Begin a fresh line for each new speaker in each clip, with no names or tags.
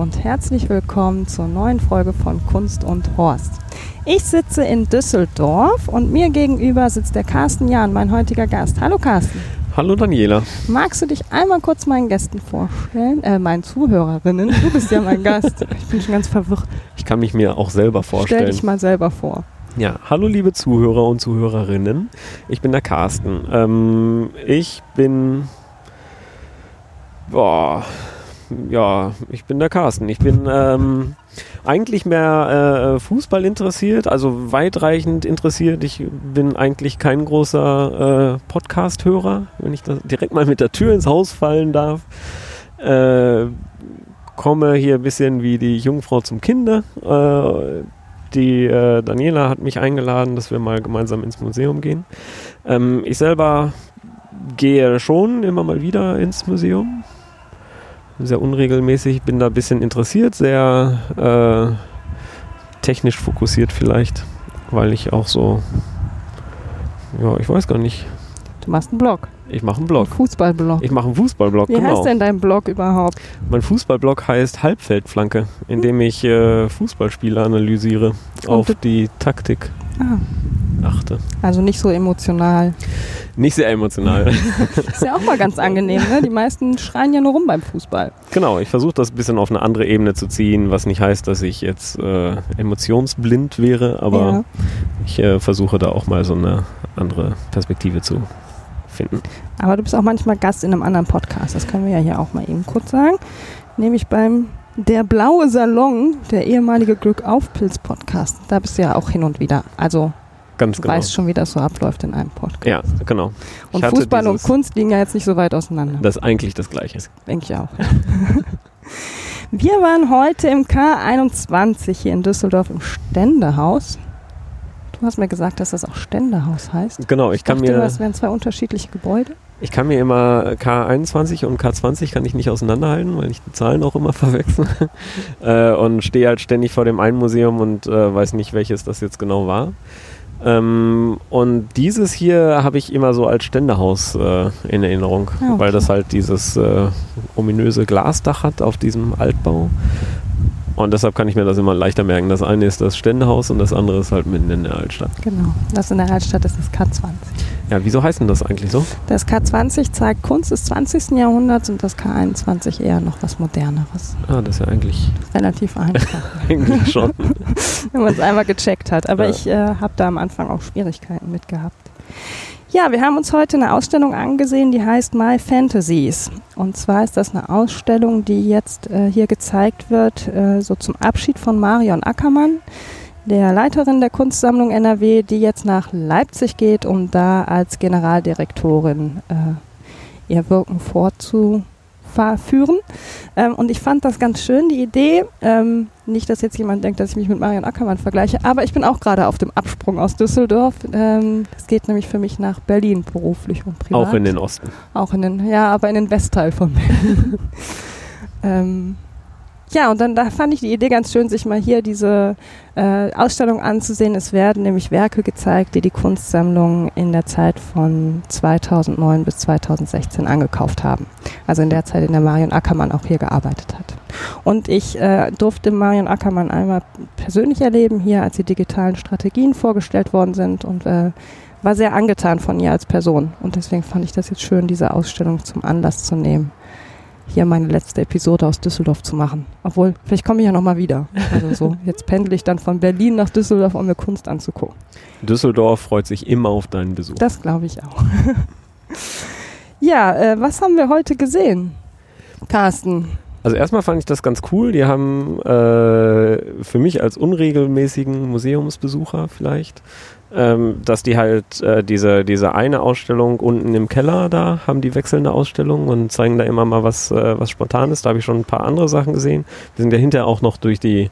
Und herzlich willkommen zur neuen Folge von Kunst und Horst. Ich sitze in Düsseldorf und mir gegenüber sitzt der Carsten Jahn, mein heutiger Gast. Hallo Carsten.
Hallo Daniela.
Magst du dich einmal kurz meinen Gästen vorstellen? Äh, meinen Zuhörerinnen. Du bist ja mein Gast. Ich bin schon ganz verwirrt.
Ich kann mich mir auch selber vorstellen.
Stell dich mal selber vor.
Ja, hallo liebe Zuhörer und Zuhörerinnen. Ich bin der Carsten. Ähm, ich bin boah, ja, ich bin der Carsten. Ich bin ähm, eigentlich mehr äh, Fußball interessiert, also weitreichend interessiert. Ich bin eigentlich kein großer äh, Podcast-Hörer, wenn ich da direkt mal mit der Tür ins Haus fallen darf. Äh, komme hier ein bisschen wie die Jungfrau zum Kinder. Äh, die äh, Daniela hat mich eingeladen, dass wir mal gemeinsam ins Museum gehen. Ähm, ich selber gehe schon immer mal wieder ins Museum sehr unregelmäßig, bin da ein bisschen interessiert, sehr äh, technisch fokussiert vielleicht, weil ich auch so, ja, ich weiß gar nicht.
Du machst einen Blog.
Ich mache einen Blog.
Fußballblog.
Ich mache einen Fußballblog,
Wie
genau.
heißt denn dein Blog überhaupt?
Mein Fußballblog heißt Halbfeldflanke, in dem ich äh, Fußballspiele analysiere, auf
du-
die Taktik
Ah,
achte.
also nicht so emotional.
Nicht sehr emotional.
Ist ja auch mal ganz angenehm, ne? Die meisten schreien ja nur rum beim Fußball.
Genau, ich versuche das ein bisschen auf eine andere Ebene zu ziehen, was nicht heißt, dass ich jetzt äh, emotionsblind wäre, aber
Ja.
ich äh, versuche da auch mal so eine andere Perspektive zu finden.
Aber du bist auch manchmal Gast in einem anderen Podcast. Das können wir ja hier auch mal eben kurz sagen. Nämlich beim Der Blaue Salon, der ehemalige Glückaufpilz-Podcast. Da bist du ja auch hin und wieder. Also
Ganz
du
genau.
weißt schon, wie das so abläuft in einem Podcast.
Ja, genau. Ich
Und Fußball und Kunst liegen ja jetzt nicht so weit auseinander.
Das ist eigentlich das Gleiche.
Denke ich auch. Wir waren heute im K21 hier in Düsseldorf im Ständehaus. Du hast mir gesagt, dass das auch Ständehaus heißt.
Genau, ich kann
dachte,
mir,
das wären zwei unterschiedliche Gebäude.
ich kann mir immer K21 und K20 kann ich nicht auseinanderhalten, weil ich die Zahlen auch immer verwechsel. äh, und stehe halt ständig vor dem einen Museum und äh, weiß nicht, welches das jetzt genau war. Ähm, und dieses hier habe ich immer so als Ständehaus äh, in Erinnerung,
Ah, okay.
weil das halt dieses äh, ominöse Glasdach hat auf diesem Altbau. Und deshalb kann ich mir das immer leichter merken. Das eine ist das Ständehaus und das andere ist halt mitten in der Altstadt.
Genau. Das in der Altstadt ist das K20.
Ja, wieso heißt denn das eigentlich so?
Das K20 zeigt Kunst des 20. Jahrhunderts und das K21 eher noch was Moderneres.
Ah, das ist ja eigentlich,
Relativ einfach,
eigentlich schon.
wenn man es einmal gecheckt hat. Aber
Ja.
ich äh, habe da am Anfang auch Schwierigkeiten mit gehabt. Ja, wir haben uns heute eine Ausstellung angesehen, die heißt My Fantasies. Und zwar ist das eine Ausstellung, die jetzt äh, hier gezeigt wird, äh, so zum Abschied von Marion Ackermann, der Leiterin der Kunstsammlung NRW, die jetzt nach Leipzig geht, um da als Generaldirektorin äh, ihr Wirken fortzuführen. Ähm, und ich fand das ganz schön, die Idee. Ähm, nicht, dass jetzt jemand denkt, dass ich mich mit Marion Ackermann vergleiche, aber ich bin auch gerade auf dem Absprung aus Düsseldorf. Ähm, Es geht nämlich für mich nach Berlin beruflich und privat.
Auch in den Osten.
Auch in den, ja, aber in den Westteil von Berlin. ja, und dann da fand ich die Idee ganz schön, sich mal hier diese äh, Ausstellung anzusehen. Es werden nämlich Werke gezeigt, die die Kunstsammlung in der Zeit von 2009 bis 2016 angekauft haben. Also in der Zeit, in der Marion Ackermann auch hier gearbeitet hat. Und ich äh, durfte Marion Ackermann einmal persönlich erleben, hier als die digitalen Strategien vorgestellt worden sind und äh, war sehr angetan von ihr als Person. Und deswegen fand ich das jetzt schön, diese Ausstellung zum Anlass zu nehmen, hier meine letzte Episode aus Düsseldorf zu machen. Obwohl, vielleicht komme ich ja nochmal wieder. Also so, jetzt pendel ich dann von Berlin nach Düsseldorf, um mir Kunst anzugucken.
Düsseldorf freut sich immer auf deinen Besuch.
Das glaube ich auch. ja, äh, was haben wir heute gesehen, Carsten?
Also erstmal fand ich das ganz cool. Die haben äh, für mich als unregelmäßigen Museumsbesucher vielleicht, ähm, dass die halt äh, diese, diese eine Ausstellung unten im Keller da haben die wechselnde Ausstellung und zeigen da immer mal was, äh, was Spontanes. Da habe ich schon ein paar andere Sachen gesehen. Wir sind ja hinterher auch noch durch die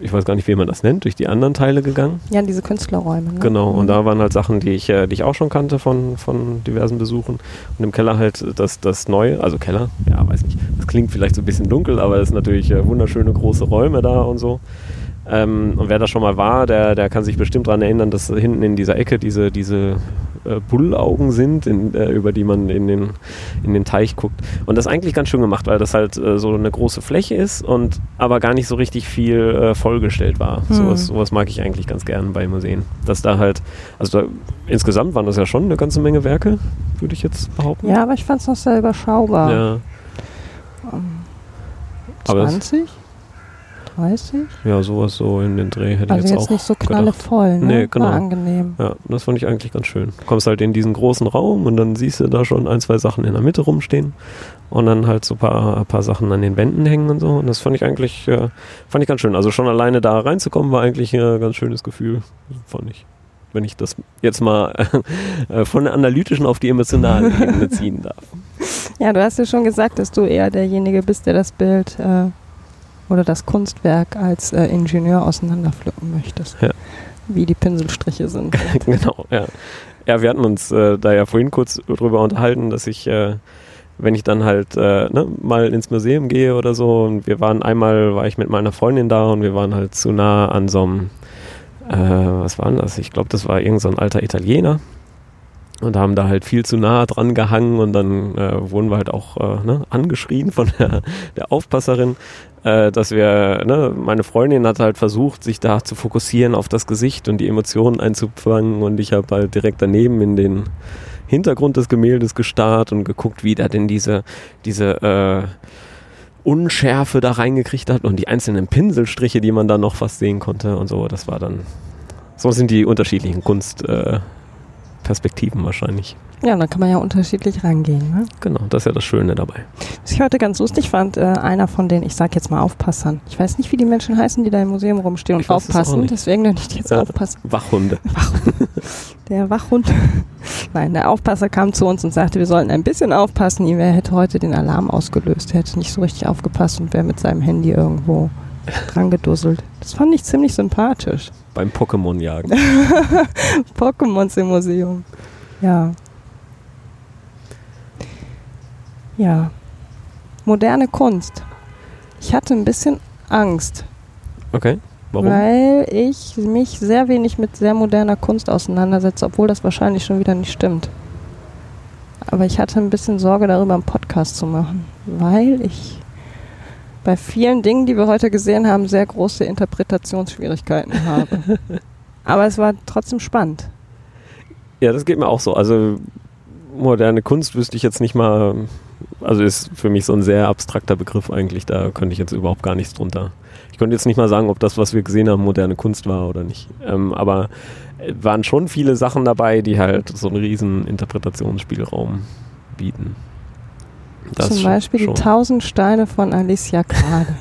ich weiß gar nicht, wie man das nennt, durch die anderen Teile gegangen.
Ja, diese Künstlerräume. Ne?
Genau, und da waren halt Sachen, die ich, äh, die ich auch schon kannte von, von diversen Besuchen. Und im Keller halt das, das Neue, also Keller, ja, weiß nicht, das klingt vielleicht so ein bisschen dunkel, aber es sind natürlich äh, wunderschöne große Räume da und so. Ähm, und wer da schon mal war, der, der kann sich bestimmt daran erinnern, dass hinten in dieser Ecke diese, diese äh, Bullaugen sind, in, äh, über die man in den, in den Teich guckt. Und das ist eigentlich ganz schön gemacht, weil das halt äh, so eine große Fläche ist und aber gar nicht so richtig viel äh, vollgestellt war. Hm. Sowas, sowas mag ich eigentlich ganz gern bei Museen. Dass da halt, also da, insgesamt waren das ja schon eine ganze Menge Werke, würde ich jetzt behaupten.
Ja, aber ich fand es noch sehr überschaubar.
Ja.
Ähm,
Aber es-
20? 30?
Ja, sowas so in den Dreh hätte
Also
ich jetzt
jetzt
auch
nicht so knallevoll, ne?
Nee, genau.
War angenehm.
Ja, das fand ich eigentlich ganz schön. Du kommst halt in diesen großen Raum und dann siehst du da schon ein, zwei Sachen in der Mitte rumstehen und dann halt so ein paar, paar Sachen an den Wänden hängen und so. Und das fand ich eigentlich, äh, fand ich ganz schön. Also schon alleine da reinzukommen war eigentlich ein ganz schönes Gefühl, fand ich. Wenn ich das jetzt mal äh, von der analytischen auf die emotionale Ebene ziehen darf.
Ja, du hast ja schon gesagt, dass du eher derjenige bist, der das Bild äh, oder das Kunstwerk als äh, Ingenieur auseinanderpflücken möchtest.
Ja.
Wie die Pinselstriche sind.
genau, ja. Ja, wir hatten uns äh, da ja vorhin kurz drüber unterhalten, dass ich, äh, wenn ich dann halt äh, ne, mal ins Museum gehe oder so, und wir waren einmal, war ich mit meiner Freundin da und wir waren halt zu nah an so einem, äh, was war denn das? Ich glaube, das war irgend so ein alter Italiener. Und haben da halt viel zu nah dran gehangen und dann äh, wurden wir halt auch äh, ne, angeschrien von der, der Aufpasserin, äh, dass wir, ne, meine Freundin hat halt versucht, sich da zu fokussieren auf das Gesicht und die Emotionen einzufangen und ich habe halt direkt daneben in den Hintergrund des Gemäldes gestarrt und geguckt, wie da denn diese, diese äh, Unschärfe da reingekriegt hat und die einzelnen Pinselstriche, die man da noch fast sehen konnte und so. Das war dann, so sind die unterschiedlichen Kunstperspektiven äh, Perspektiven wahrscheinlich.
Ja, da kann man ja unterschiedlich rangehen. Ne?
Genau, das ist ja das Schöne dabei.
Was ich heute ganz lustig fand, äh, einer von den, ich sag jetzt mal Aufpassern. Ich weiß nicht, wie die Menschen heißen, die da im Museum rumstehen und
Ich
aufpassen, deswegen nenne ich die jetzt
Ja.
aufpassen.
Wachhunde.
Der Wachhund. Nein, der Aufpasser kam zu uns und sagte, wir sollten ein bisschen aufpassen. Ihm er hätte heute den Alarm ausgelöst. Er hätte nicht so richtig aufgepasst und wäre mit seinem Handy irgendwo dran gedusselt. Das fand ich ziemlich sympathisch.
Beim Pokémon-Jagen.
Pokémons im Museum. Ja. Ja. Moderne Kunst. Ich hatte ein bisschen Angst,
Okay. Warum?
weil ich mich sehr wenig mit sehr moderner Kunst auseinandersetze, obwohl das wahrscheinlich schon wieder nicht stimmt. Aber ich hatte ein bisschen Sorge darüber, einen Podcast zu machen, weil ich bei vielen Dingen, die wir heute gesehen haben, sehr große Interpretationsschwierigkeiten habe. Aber es war trotzdem spannend.
Ja, das geht mir auch so. Also moderne Kunst wüsste ich jetzt nicht mal, also ist für mich so ein sehr abstrakter Begriff eigentlich, da könnte ich jetzt überhaupt gar nichts drunter. Ich könnte jetzt nicht mal sagen, ob das, was wir gesehen haben, moderne Kunst war oder nicht. Ähm, aber äh, waren schon viele Sachen dabei, die halt so einen riesen Interpretationsspielraum bieten. Das
Zum Beispiel
schon.
die Tausend Steine von Alicia Kade.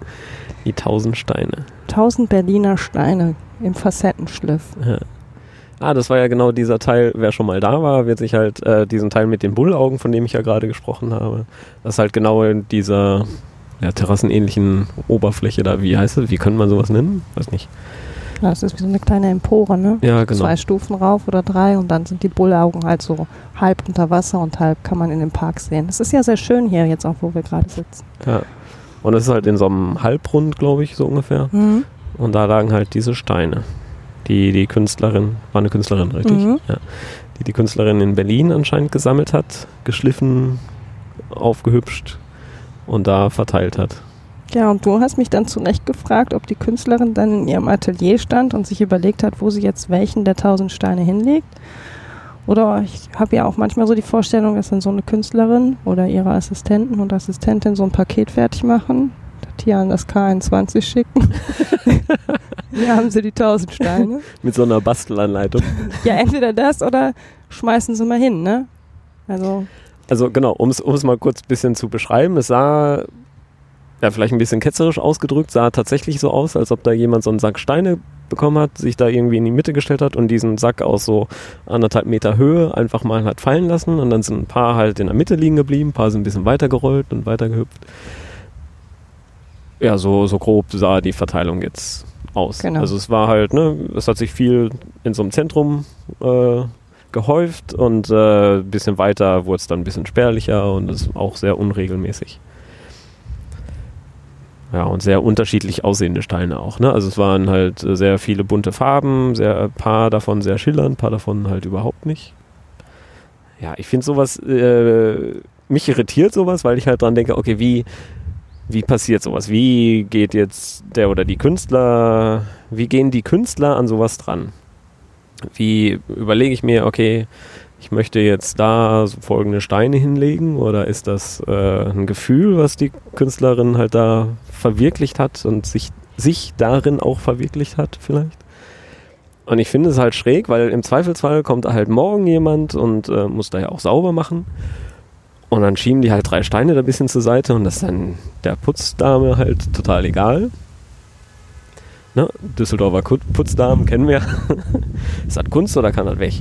die tausend Steine.
Tausend Berliner Steine im Facettenschliff.
Ja. Ah, das war ja genau dieser Teil, wer schon mal da war, wird sich halt äh, diesen Teil mit den Bullaugen, von dem ich ja gerade gesprochen habe, das ist halt genau in dieser ja, terrassenähnlichen Oberfläche da, wie heißt es, wie könnte man sowas nennen? Weiß nicht.
Ja, Das ist wie so eine kleine Empore, ne?
Ja, genau.
Zwei Stufen rauf oder drei und dann sind die Bullaugen halt so halb unter Wasser und halb kann man in den Park sehen. Das ist ja sehr schön hier jetzt auch, wo wir gerade sitzen.
Ja. Und das ist halt in so einem Halbrund, glaube ich, so ungefähr.
Mhm.
Und da lagen halt diese Steine, die die Künstlerin, war eine Künstlerin, richtig?
Mhm.
Ja. Die die Künstlerin in Berlin anscheinend gesammelt hat, geschliffen, aufgehübscht und da verteilt hat.
Ja, und du hast mich dann zu Recht gefragt, ob die Künstlerin dann in ihrem Atelier stand und sich überlegt hat, wo sie jetzt welchen der tausend Steine hinlegt. Oder ich habe ja auch manchmal so die Vorstellung, dass dann so eine Künstlerin oder ihre Assistenten und Assistentin so ein Paket fertig machen, das hier an das K21 schicken. Hier haben sie die tausend Steine.
Mit so einer Bastelanleitung.
Ja, entweder das oder schmeißen sie mal hin, ne? Also,
Also genau, um es mal kurz ein bisschen zu beschreiben, es sah ja, vielleicht ein bisschen ketzerisch ausgedrückt, sah tatsächlich so aus, als ob da jemand so einen Sack Steine bekommen hat, sich da irgendwie in die Mitte gestellt hat und diesen Sack aus so anderthalb Meter Höhe einfach mal hat fallen lassen und dann sind ein paar halt in der Mitte liegen geblieben, ein paar sind ein bisschen weiter gerollt und weiter gehüpft. Ja, so, so grob sah die Verteilung jetzt aus.
Genau.
Also es war halt, ne, es hat sich viel in so einem Zentrum äh, gehäuft und ein äh, bisschen weiter wurde es dann ein bisschen spärlicher und ist auch sehr unregelmäßig. Ja, und sehr unterschiedlich aussehende Steine auch. Ne? Also es waren halt äh, sehr viele bunte Farben, sehr ein paar davon sehr schillernd, ein paar davon halt überhaupt nicht. Ja, ich finde sowas, äh, mich irritiert sowas, weil ich halt dran denke, okay, wie, wie passiert sowas? Wie geht jetzt der oder die Künstler, wie gehen die Künstler an sowas dran? Wie überlege ich mir, okay, ich möchte jetzt da so folgende Steine hinlegen oder ist das äh, ein Gefühl, was die Künstlerin halt da verwirklicht hat und sich, sich darin auch verwirklicht hat vielleicht? Und ich finde es halt schräg, weil im Zweifelsfall kommt halt morgen jemand und äh, muss da ja auch sauber machen. Und dann schieben die halt drei Steine da ein bisschen zur Seite und das ist dann der Putzdame halt total egal. Ne? Düsseldorfer Putzdamen kennen wir. ist das Kunst oder kann das weg?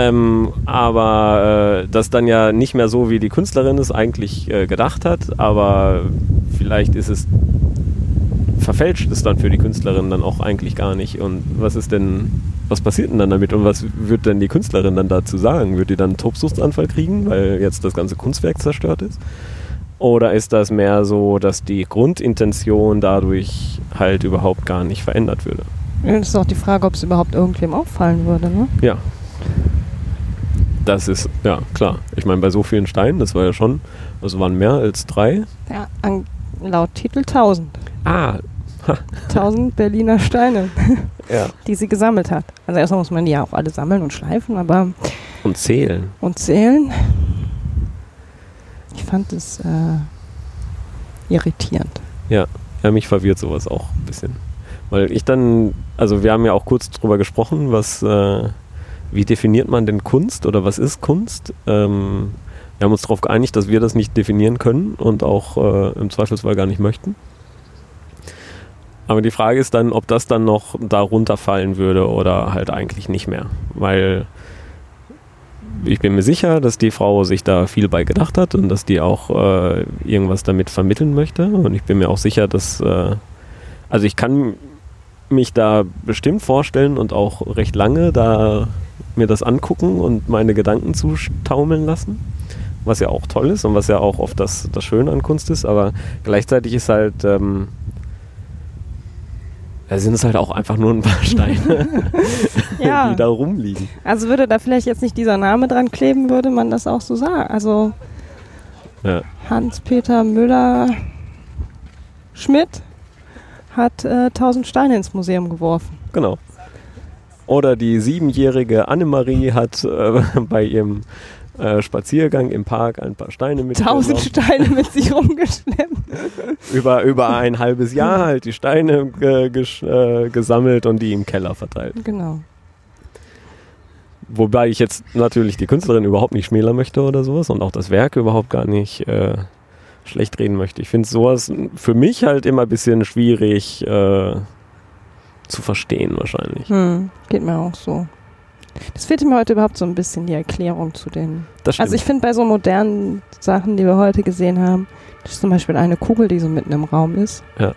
Ähm, aber äh, das dann ja nicht mehr so, wie die Künstlerin es eigentlich äh, gedacht hat, aber vielleicht ist es verfälscht es dann für die Künstlerin dann auch eigentlich gar nicht. Und was ist denn, was passiert denn dann damit und was wird denn die Künstlerin dann dazu sagen? Wird die dann einen Tobsuchtsanfall kriegen, weil jetzt das ganze Kunstwerk zerstört ist? Oder ist das mehr so, dass die Grundintention dadurch halt überhaupt gar nicht verändert würde?
Das ist auch die Frage, ob es überhaupt irgendwem auffallen würde, ne?
Ja. Das ist, ja, klar. Ich meine, bei so vielen Steinen, das war ja schon, also waren mehr als drei.
Ja, an, laut Titel 1000.
Ah.
1000 Berliner Steine,
ja.
die sie gesammelt hat. Also erstmal muss man die ja auch alle sammeln und schleifen, aber.
Und zählen.
Und zählen. Ich fand es äh, irritierend.
Ja. ja, mich verwirrt sowas auch ein bisschen. Weil ich dann, also wir haben ja auch kurz drüber gesprochen, was, äh, wie definiert man denn Kunst oder was ist Kunst? Ähm, wir haben uns darauf geeinigt, dass wir das nicht definieren können und auch äh, im Zweifelsfall gar nicht möchten. Aber die Frage ist dann, ob das dann noch darunter fallen würde oder halt eigentlich nicht mehr. Weil ich bin mir sicher, dass die Frau sich da viel bei gedacht hat und dass die auch äh, irgendwas damit vermitteln möchte. Und ich bin mir auch sicher, dass, äh, also ich kann mich da bestimmt vorstellen und auch recht lange da mir das angucken und meine Gedanken zutaumeln lassen. Was ja auch toll ist und was ja auch oft das, das Schöne an Kunst ist, aber gleichzeitig ist halt, ähm, da sind es halt auch einfach nur ein paar Steine,
Ja.
die da rumliegen.
Also würde da vielleicht jetzt nicht dieser Name dran kleben, würde man das auch so sagen. Also
Ja.
Hans-Peter Müller Schmidt hat äh, 1000 Steine ins Museum geworfen.
Genau. Oder die siebenjährige Annemarie hat äh, bei ihrem äh, Spaziergang im Park ein paar Steine mit
1000 Steine mit sich rumgeschleppt.
über, über ein halbes Jahr halt die Steine äh, gesammelt und die im Keller verteilt.
Genau.
Wobei ich jetzt natürlich die Künstlerin überhaupt nicht schmälern möchte oder sowas und auch das Werk überhaupt gar nicht äh, schlecht reden möchte. Ich finde sowas für mich halt immer ein bisschen schwierig äh, zu verstehen wahrscheinlich.
Hm, geht mir auch so. Das fehlte mir heute überhaupt so ein bisschen die Erklärung zu den. Also ich finde bei so modernen Sachen, die wir heute gesehen haben, das ist zum Beispiel eine Kugel, die so mitten im Raum ist.
Ja.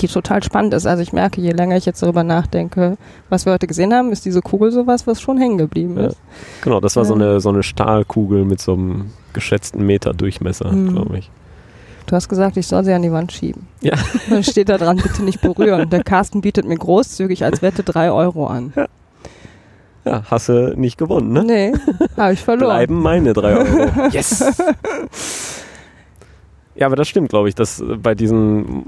Die total spannend ist. Also ich merke, je länger ich jetzt darüber nachdenke, was wir heute gesehen haben, ist diese Kugel sowas, was schon hängen geblieben
Ja.
ist.
genau, das war so
Ja.
eine, so eine Stahlkugel mit so einem geschätzten Meter Durchmesser,
Mhm.
glaube ich.
Du hast gesagt, ich soll sie an die Wand schieben.
Ja.
Dann steht da dran, bitte nicht berühren. Der Carsten bietet mir großzügig als Wette drei Euro an.
Ja, hast du nicht gewonnen, ne?
Nee, habe ich verloren.
Bleiben meine drei Euro. Yes! Ja, aber das stimmt, glaube ich, dass bei diesen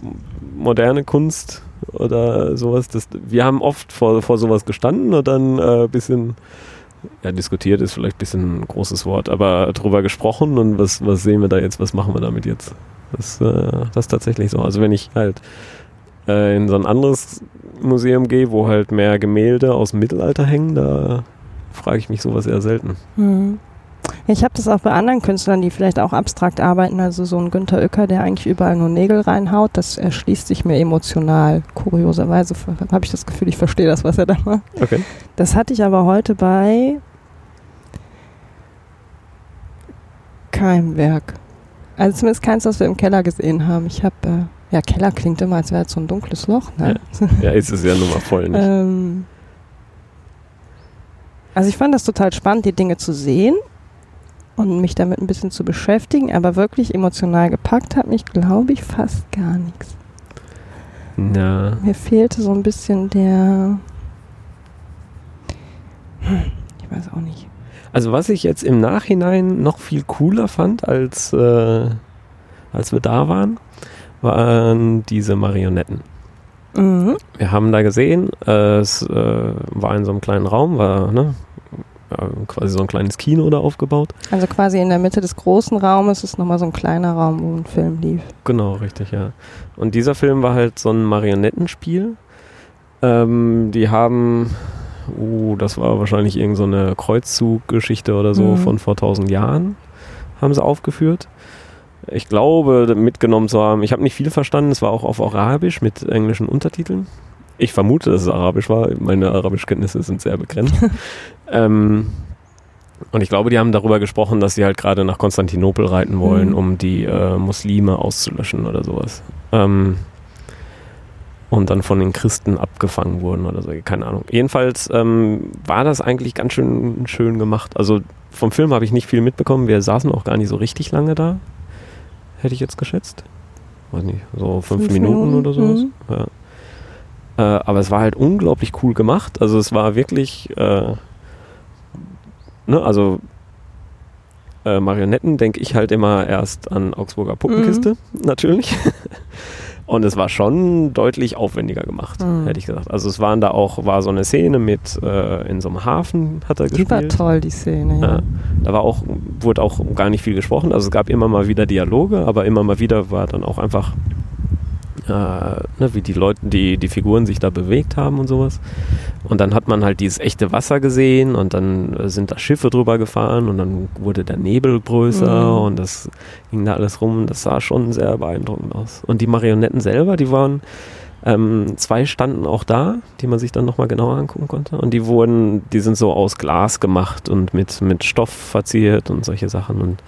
moderne Kunst oder sowas, das, wir haben oft vor, vor sowas gestanden und dann ein äh, bisschen, ja, diskutiert ist vielleicht ein bisschen ein großes Wort, aber drüber gesprochen und was, was sehen wir da jetzt, was machen wir damit jetzt? Das, äh, das ist tatsächlich so. Also wenn ich halt äh, in so ein anderes Museum gehe, wo halt mehr Gemälde aus dem Mittelalter hängen, da frage ich mich sowas eher selten.
Hm. Ich habe das auch bei anderen Künstlern, die vielleicht auch abstrakt arbeiten, also so ein Günter Uecker, der eigentlich überall nur Nägel reinhaut, das erschließt sich mir emotional. Kurioserweise habe ich das Gefühl, ich verstehe das, was er da macht.
Okay.
Das hatte ich aber heute bei keinem Werk. Also zumindest keins, was wir im Keller gesehen haben. Ich habe, äh, ja, Keller klingt immer, als wäre es so ein dunkles Loch. Ne?
Ja. ja, ist es ja nun mal voll nicht.
ähm, also ich fand das total spannend, die Dinge zu sehen und mich damit ein bisschen zu beschäftigen, aber wirklich emotional gepackt hat mich, glaube ich, fast gar nichts.
Ja.
Mir fehlte so ein bisschen der. Hm, ich weiß auch nicht.
Also was ich jetzt im Nachhinein noch viel cooler fand, als, äh, als wir da waren, waren diese Marionetten.
Mhm.
Wir haben da gesehen, äh, es äh, war in so einem kleinen Raum, war ne, äh, quasi so ein kleines Kino da aufgebaut.
Also quasi in der Mitte des großen Raumes ist nochmal so ein kleiner Raum, wo ein Film lief.
Genau, richtig, ja. Und dieser Film war halt so ein Marionettenspiel. Ähm, die haben, uh, das war wahrscheinlich irgendeine so Kreuzzuggeschichte oder so
Mhm.
von vor tausend Jahren, haben sie aufgeführt. Ich glaube, mitgenommen zu haben, ich habe nicht viel verstanden, es war auch auf Arabisch mit englischen Untertiteln. Ich vermute, dass es Arabisch war. Meine Arabischkenntnisse sind sehr begrenzt. ähm, und ich glaube, die haben darüber gesprochen, dass sie halt gerade nach Konstantinopel reiten wollen,
Mhm.
um die äh, Muslime auszulöschen oder sowas. Ähm, und dann von den Christen abgefangen wurden oder so, keine Ahnung. Jedenfalls ähm, war das eigentlich ganz schön schön gemacht. Also vom Film habe ich nicht viel mitbekommen. Wir saßen auch gar nicht so richtig lange da. Hätte ich jetzt geschätzt. Weiß nicht, so fünf,
Fünf
Minuten,
Minuten,
oder sowas.
mhm.
Ja. Äh, aber es war halt unglaublich cool gemacht. Also es war wirklich, äh, ne, also äh, Marionetten denke ich halt immer erst an Augsburger Puppenkiste, natürlich. Und es war schon deutlich aufwendiger gemacht,
Mhm.
hätte ich gesagt. Also es waren da auch, war so eine Szene mit äh, in so einem Hafen hat er
Die war
gespielt.
toll, die Szene. Ja.
Ja, da war auch, wurde auch gar nicht viel gesprochen. Also es gab immer mal wieder Dialoge, aber immer mal wieder war dann auch einfach, äh, ne, wie die Leute, die, die Figuren sich da bewegt haben und sowas. Und dann hat man halt dieses echte Wasser gesehen und dann sind da Schiffe drüber gefahren und dann wurde der Nebel größer
Mhm.
und das ging da alles rum. Das sah schon sehr beeindruckend aus. Und die Marionetten selber, die waren, ähm, zwei standen auch da, die man sich dann nochmal genauer angucken konnte. Und die wurden, die sind so aus Glas gemacht und mit, mit Stoff verziert und solche Sachen. Und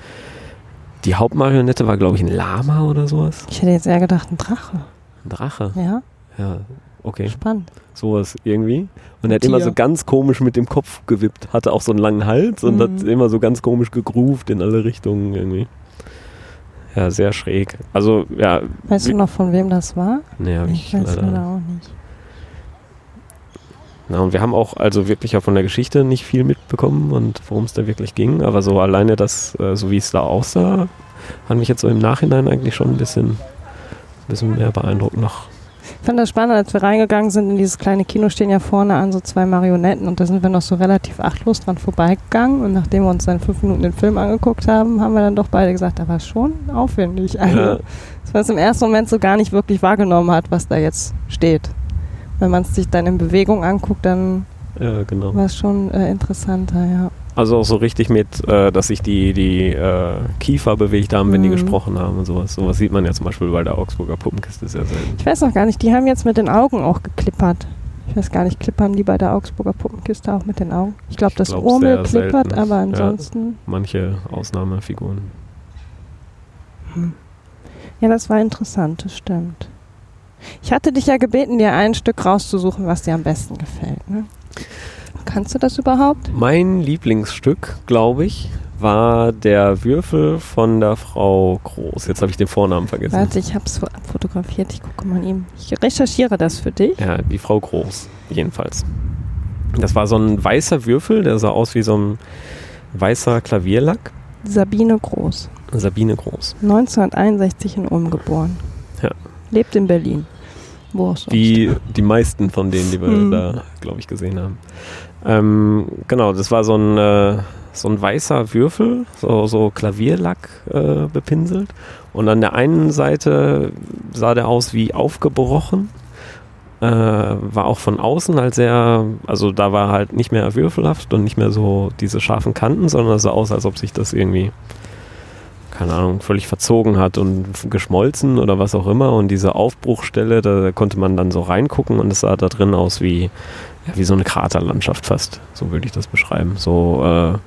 die Hauptmarionette war, glaube ich, ein Lama oder sowas.
Ich hätte jetzt eher gedacht, ein Drache.
Ein Drache.
Ja,
Ja, okay.
spannend.
Sowas irgendwie. Und er hat immer so ganz komisch mit dem Kopf gewippt. Hatte auch so einen langen Hals und
Mhm.
hat immer so ganz komisch gegruft in alle Richtungen irgendwie. Ja, sehr schräg. Also, ja,
Weißt du noch, von wem das war?
nee, hab
Ich
ich
weiß
leider.
leider auch nicht.
Na, und wir haben auch also wirklich ja von der Geschichte nicht viel mitbekommen und worum es da wirklich ging. Aber so alleine das, äh, so wie es da aussah, hat mich jetzt so im Nachhinein eigentlich schon ein bisschen, bisschen mehr beeindruckt noch.
Ich fand das spannend, als wir reingegangen sind in dieses kleine Kino, stehen ja vorne an so zwei Marionetten und da sind wir noch so relativ achtlos dran vorbeigegangen und nachdem wir uns dann fünf Minuten den Film angeguckt haben, haben wir dann doch beide gesagt, da war schon aufwendig. Also,
Ja.
dass man es im ersten Moment so gar nicht wirklich wahrgenommen hat, was da jetzt steht. Wenn man es sich dann in Bewegung anguckt, dann
Ja, genau.
war es schon äh, interessanter, ja.
Also auch so richtig mit, äh, dass sich die, die äh, Kiefer bewegt haben, wenn die
Mhm.
gesprochen haben und sowas. Sowas sieht man ja zum Beispiel bei der Augsburger Puppenkiste sehr selten.
Ich weiß noch gar nicht, die haben jetzt mit den Augen auch geklippert. Ich weiß gar nicht, klippern die bei der Augsburger Puppenkiste auch mit den Augen? Ich glaube, das
glaub,
Urmel klippert,
selten.
aber
Ja.
ansonsten.
Manche Ausnahmefiguren.
Ja, das war interessant, das stimmt. Ich hatte dich ja gebeten, dir ein Stück rauszusuchen, was dir am besten gefällt. Ne? Kannst du das überhaupt?
Mein Lieblingsstück, glaube ich, war der Würfel von der Frau Groß. Jetzt habe ich den Vornamen vergessen.
Warte, ich habe es fotografiert. Ich gucke mal ihm. Ich recherchiere das für dich.
Ja, die Frau Groß, jedenfalls. Das war so ein weißer Würfel, der sah aus wie so ein weißer Klavierlack.
Sabine Groß,
Sabine Groß.
1961 in Ulm geboren.
Ja.
Lebt in Berlin. Auch sonst.
Die, die meisten von denen, die wir
Hm.
da, glaube ich, gesehen haben. Ähm, genau, das war so ein, äh, so ein weißer Würfel, so, so Klavierlack äh, bepinselt. Und an der einen Seite sah der aus wie aufgebrochen. äh, war auch von außen halt sehr, also da war halt nicht mehr würfelhaft und nicht mehr so diese scharfen Kanten, sondern sah aus, als ob sich das irgendwie, keine Ahnung, völlig verzogen hat und geschmolzen oder was auch immer. Und diese Aufbruchstelle, da konnte man dann so reingucken und es sah da drin aus wie, ja, wie so eine Kraterlandschaft fast, so würde ich das beschreiben. So äh,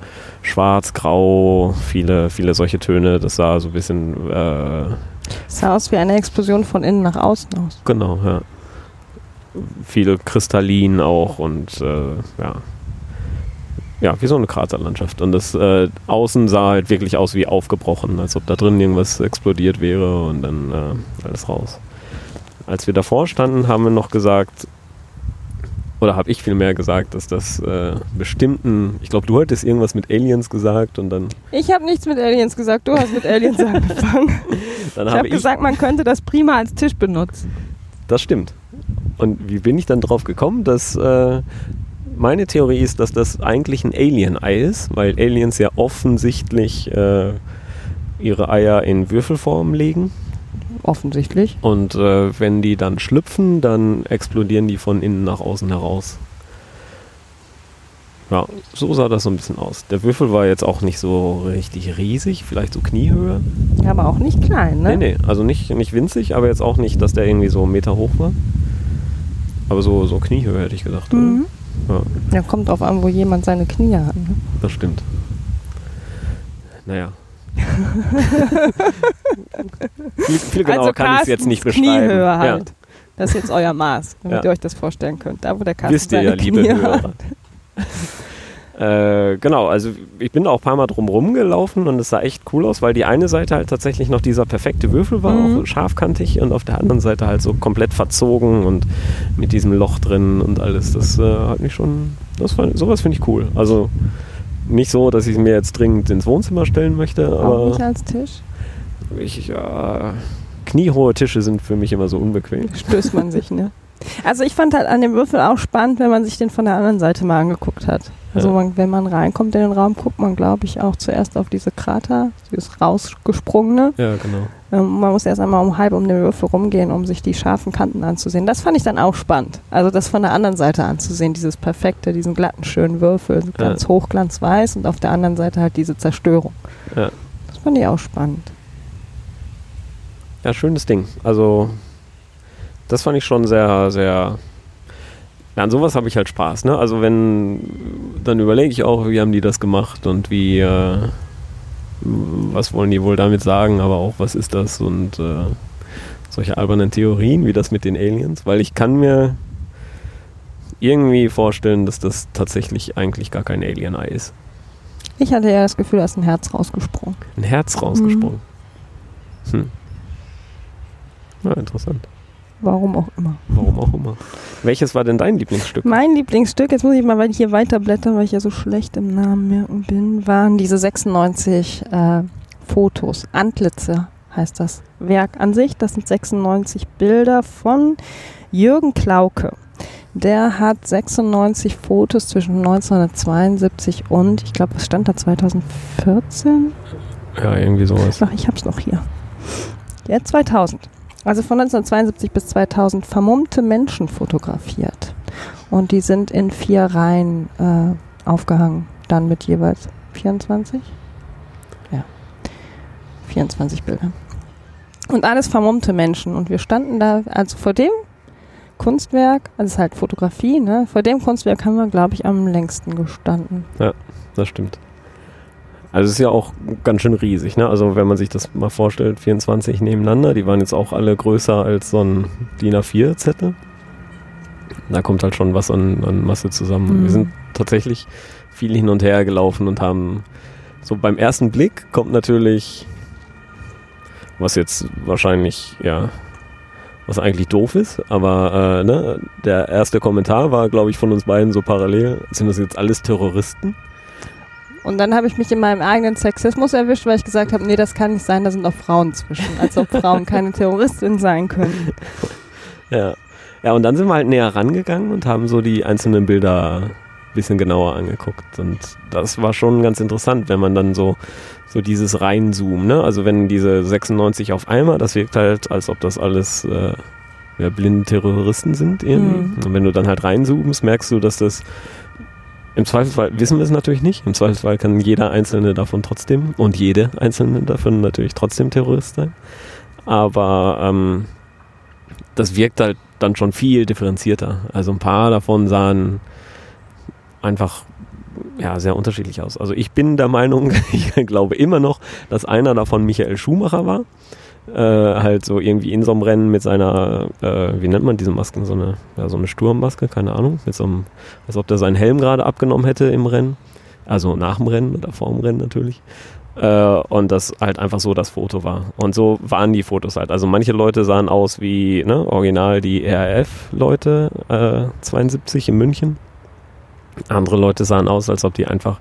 schwarz, grau, viele, viele solche Töne, das sah so ein bisschen... Äh,
sah aus wie eine Explosion von innen nach außen aus.
Genau, ja viele Kristallin auch und äh, ja. Ja, wie so eine Kraterlandschaft. Und das äh, Außen sah halt wirklich aus wie aufgebrochen, als ob da drin irgendwas explodiert wäre und dann äh, alles raus. Als wir davor standen, haben wir noch gesagt, oder habe ich vielmehr gesagt, dass das äh, bestimmten, ich glaube, du hattest irgendwas mit Aliens gesagt und dann.
Ich habe nichts mit Aliens gesagt, du hast mit Aliens angefangen.
Dann
ich
habe ich
gesagt, man könnte das prima als Tisch benutzen.
Das stimmt. Und wie bin ich dann drauf gekommen, dass äh, meine Theorie ist, dass das eigentlich ein Alien-Ei ist, weil Aliens ja offensichtlich äh, ihre Eier in Würfelform legen.
Offensichtlich.
Und äh, wenn die dann schlüpfen, dann explodieren die von innen nach außen heraus. Ja, so sah das so ein bisschen aus. Der Würfel war jetzt auch nicht so richtig riesig, vielleicht so Kniehöhe.
Ja, aber auch nicht klein, ne?
Nee, nee, also nicht, nicht winzig, aber jetzt auch nicht, dass der irgendwie so einen Meter hoch war. Aber so, so Kniehöhe hätte ich gedacht. oder? Ja,
Ja, kommt drauf an, wo jemand seine Knie hat. Ne?
das stimmt. Naja. viel, viel genauer
also
kann ich es jetzt nicht beschreiben.
Kniehöhe halt. Das ist jetzt euer Maß, damit
Ja.
ihr euch das vorstellen könnt. Da, wo der
Ja.
Kasten
Wisst ihr
seine
ja, liebe
Knie
Hörer.
hat.
Äh, genau, also ich bin da auch ein paar Mal drum rumgelaufen und es sah echt cool aus, weil die eine Seite halt tatsächlich noch dieser perfekte Würfel war,
Mhm.
auch scharfkantig und auf der anderen Seite halt so komplett verzogen und mit diesem Loch drin und alles. Das äh, hat mich schon, das war, sowas finde ich cool. Also nicht so, dass ich es mir jetzt dringend ins Wohnzimmer stellen möchte,
Auch nicht
aber
als Tisch.
ich, ja, kniehohe Tische sind für mich immer so unbequem.
Stößt man sich, ne? Also ich fand halt an dem Würfel auch spannend, wenn man sich den von der anderen Seite mal angeguckt hat. Also
Ja.
man, wenn man reinkommt in den Raum, guckt man, glaube ich, auch zuerst auf diese Krater, dieses rausgesprungene.
Ja, genau.
Ähm, man muss erst einmal um halb um den Würfel rumgehen, um sich die scharfen Kanten anzusehen. Das fand ich dann auch spannend. Also das von der anderen Seite anzusehen, dieses perfekte, diesen glatten, schönen Würfel, ganz hoch, glanzweiß und auf der anderen Seite halt diese Zerstörung.
Ja.
Das fand ich auch spannend.
Ja, schönes Ding. Also, das fand ich schon sehr, sehr. Ja, an sowas habe ich halt Spaß, ne? Also wenn, dann überlege ich auch, wie haben die das gemacht und wie, äh, was wollen die wohl damit sagen, aber auch, was ist das und äh, solche albernen Theorien, wie das mit den Aliens, weil ich kann mir irgendwie vorstellen, dass das tatsächlich eigentlich gar kein Alien-Ei ist.
Ich hatte ja das Gefühl, da ist ein Herz rausgesprungen.
Ein Herz rausgesprungen. Hm. Ja, interessant.
Warum auch immer.
Warum auch immer. Welches war denn dein Lieblingsstück?
Mein Lieblingsstück, jetzt muss ich mal hier weiterblättern, weil ich ja so schlecht im Namen merken bin, waren diese 96 äh, Fotos. Antlitze heißt das Werk an sich. Das sind 96 Bilder von Jürgen Klauke. Der hat 96 Fotos zwischen 1972 und, ich glaube, was stand da, 2014?
Ja, irgendwie sowas.
Ach, ich hab's noch hier. Ja, 2000. Also von 1972 bis 2000 vermummte Menschen fotografiert. Und die sind in vier Reihen äh, aufgehangen. Dann mit jeweils 24? Ja. 24 Bilder. Und alles vermummte Menschen. Und wir standen da, also vor dem Kunstwerk, also es ist halt Fotografie, ne? Vor dem Kunstwerk haben wir, glaube ich, am längsten gestanden.
Das stimmt. Also es ist ja auch ganz schön riesig, ne? Also wenn man sich das mal vorstellt, 24 nebeneinander, die waren jetzt auch alle größer als so ein DIN A4-Zettel. Da kommt halt schon was an, an Masse zusammen.
Mhm.
Wir sind tatsächlich viel hin und her gelaufen und haben so beim ersten Blick kommt natürlich, was jetzt wahrscheinlich, ja, was eigentlich doof ist, aber äh, ne, der erste Kommentar war, glaube ich, von uns beiden so parallel, sind das jetzt alles Terroristen?
Und dann habe ich mich in meinem eigenen Sexismus erwischt, weil ich gesagt habe, nee, das kann nicht sein, da sind auch Frauen zwischen. Als ob Frauen keine Terroristinnen sein können.
Ja. Ja, und dann sind wir halt näher rangegangen und haben so die einzelnen Bilder ein bisschen genauer angeguckt. Und das war schon ganz interessant, wenn man dann so, so dieses Reinzoomen, ne? Also wenn diese 96 auf einmal, das wirkt halt, als ob das alles äh, ja, blinde Terroristen sind irgendwie.
Mhm.
Und wenn du dann halt reinzoomst, merkst du, dass das im Zweifelsfall wissen wir es natürlich nicht. Im Zweifelsfall kann jeder einzelne davon trotzdem und jede einzelne davon natürlich trotzdem Terrorist sein. Aber ähm, das wirkt halt dann schon viel differenzierter. Also ein paar davon sahen einfach ja, sehr unterschiedlich aus. Also ich bin der Meinung, ich glaube immer noch, dass einer davon Michael Schumacher war. Äh, halt so irgendwie in so einem Rennen mit seiner, äh, wie nennt man diese Masken, so eine, ja, so eine Sturmmaske, keine Ahnung, mit so einem, als ob der seinen Helm gerade abgenommen hätte im Rennen. Also nach dem Rennen oder vor dem Rennen natürlich. Äh, und das halt einfach so das Foto war. Und so waren die Fotos halt. Also manche Leute sahen aus wie, ne, original die RAF-Leute, äh, 72 in München. Andere Leute sahen aus, als ob die einfach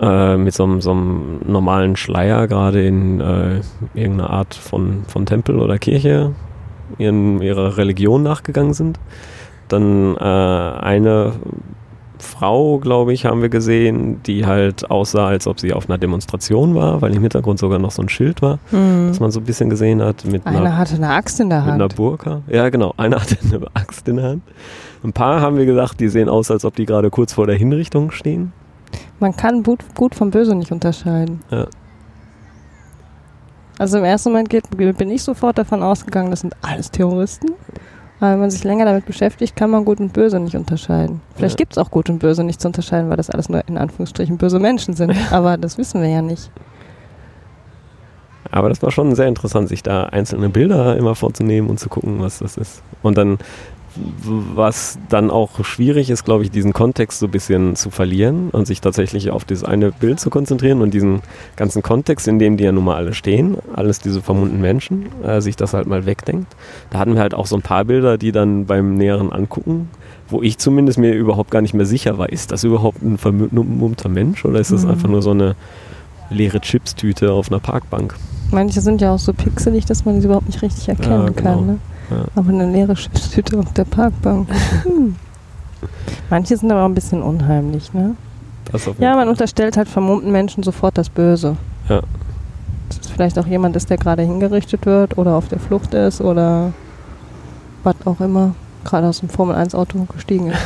äh, mit so, einem- so einem normalen Schleier gerade in äh, irgendeiner Art von, von Tempel oder Kirche ihren, ihrer Religion nachgegangen sind. Dann äh, eine Frau, glaube ich, haben wir gesehen, die halt aussah, als ob sie auf einer Demonstration war, weil im Hintergrund sogar noch so ein Schild war,
Mhm.
das man so ein bisschen gesehen hat mit einer
Einer hatte eine Axt in der
mit einer
Hand.
Burka. Ja, genau. Einer hatte eine Axt in der Hand. Ein paar haben wir gesagt, die sehen aus, als ob die gerade kurz vor der Hinrichtung stehen.
Man kann gut, gut vom Böse nicht unterscheiden.
Ja.
Also im ersten Moment geht, bin ich sofort davon ausgegangen, das sind alles Terroristen. Aber wenn man sich länger damit beschäftigt, kann man Gut und Böse nicht unterscheiden. Vielleicht
Ja.
gibt es auch Gut und Böse nicht zu unterscheiden, weil das alles nur in Anführungsstrichen böse Menschen sind. Aber das wissen wir ja nicht.
Aber das war schon sehr interessant, sich da einzelne Bilder immer vorzunehmen und zu gucken, was das ist. Und dann, was dann auch schwierig ist, glaube ich, diesen Kontext so ein bisschen zu verlieren und sich tatsächlich auf dieses eine Bild zu konzentrieren und diesen ganzen Kontext, in dem die ja nun mal alle stehen, alles diese vermummten Menschen, äh, sich das halt mal wegdenkt. Da hatten wir halt auch so ein paar Bilder, die dann beim näheren Angucken, wo ich zumindest mir überhaupt gar nicht mehr sicher war, ist das überhaupt ein vermummter Mensch oder ist das
Mhm.
einfach nur so eine leere Chipstüte auf einer Parkbank?
Manche sind ja auch so pixelig, dass man sie überhaupt nicht richtig erkennen
Ja, genau.
kann. Ne?
Ja.
Aber eine leere Schiffstüte auf der Parkbank. Hm. Manche sind aber auch ein bisschen unheimlich. Ne? Ja, man unterstellt halt vermummten Menschen sofort das Böse.
Ja.
Dass es vielleicht auch jemand ist, der gerade hingerichtet wird oder auf der Flucht ist oder was auch immer gerade aus dem Formel-1-Auto gestiegen ist.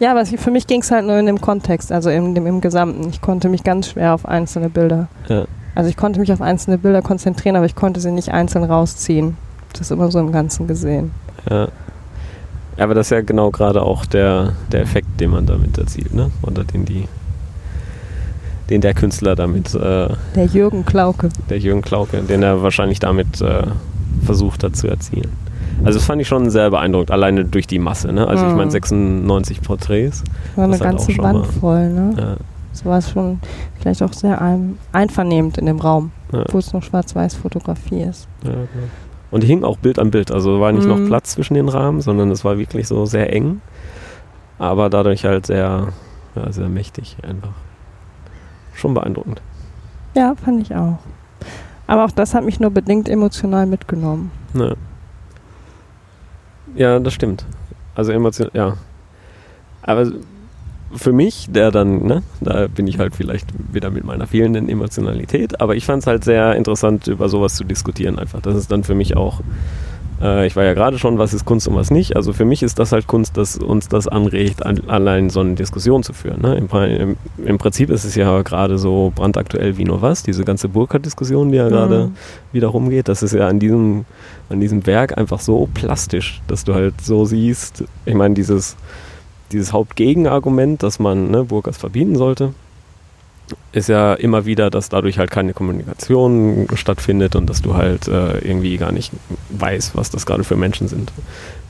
ja, aber für mich ging es halt nur in dem Kontext, also in dem, im Gesamten. Ich konnte mich ganz schwer auf einzelne Bilder.
Ja.
Also ich konnte mich auf einzelne Bilder konzentrieren, aber ich konnte sie nicht einzeln rausziehen. Das ist immer so im Ganzen gesehen.
Ja. Aber das ist ja genau gerade auch der, der Effekt, den man damit erzielt, ne? Oder den die, den der Künstler damit, äh,
Der Jürgen Klauke.
der Jürgen Klauke, den er wahrscheinlich damit äh, versucht hat zu erzielen. Also das fand ich schon sehr beeindruckend, alleine durch die Masse, ne? Also ich
Mhm.
meine 96 Porträts.
War eine
halt
ganze
schon
Wand voll, ne?
Ja,
So war es schon vielleicht auch sehr ein, einvernehmend in dem Raum,
ja,
wo es noch Schwarz-Weiß-Fotografie ist.
ja, genau. Und die hing auch Bild an Bild, also war nicht
Mhm.
noch Platz zwischen den Rahmen, sondern es war wirklich so sehr eng, aber dadurch halt sehr, ja, sehr mächtig einfach. Schon beeindruckend.
Ja, fand ich auch. Aber auch das hat mich nur bedingt emotional mitgenommen.
Ja. Ja, das stimmt. Also emotional, ja. Aber für mich, der dann, ne, da bin ich halt vielleicht wieder mit meiner fehlenden Emotionalität, aber ich fand es halt sehr interessant, über sowas zu diskutieren einfach. Das ist dann für mich auch, äh, ich war ja gerade schon, was ist Kunst und was nicht. Also für mich ist das halt Kunst, dass uns das anregt, an, allein so eine Diskussion zu führen. Ne? Im, im, Im Prinzip ist es ja gerade so brandaktuell wie nur was, diese ganze Burka-Diskussion, die ja gerade
Mhm.
wieder rumgeht. Das ist ja an diesem, an diesem Werk einfach so plastisch, dass du halt so siehst, ich meine, dieses, dieses Hauptgegenargument, dass man ne, Burkas verbieten sollte, ist ja immer wieder, dass dadurch halt keine Kommunikation stattfindet und dass du halt äh, irgendwie gar nicht weißt, was das gerade für Menschen sind.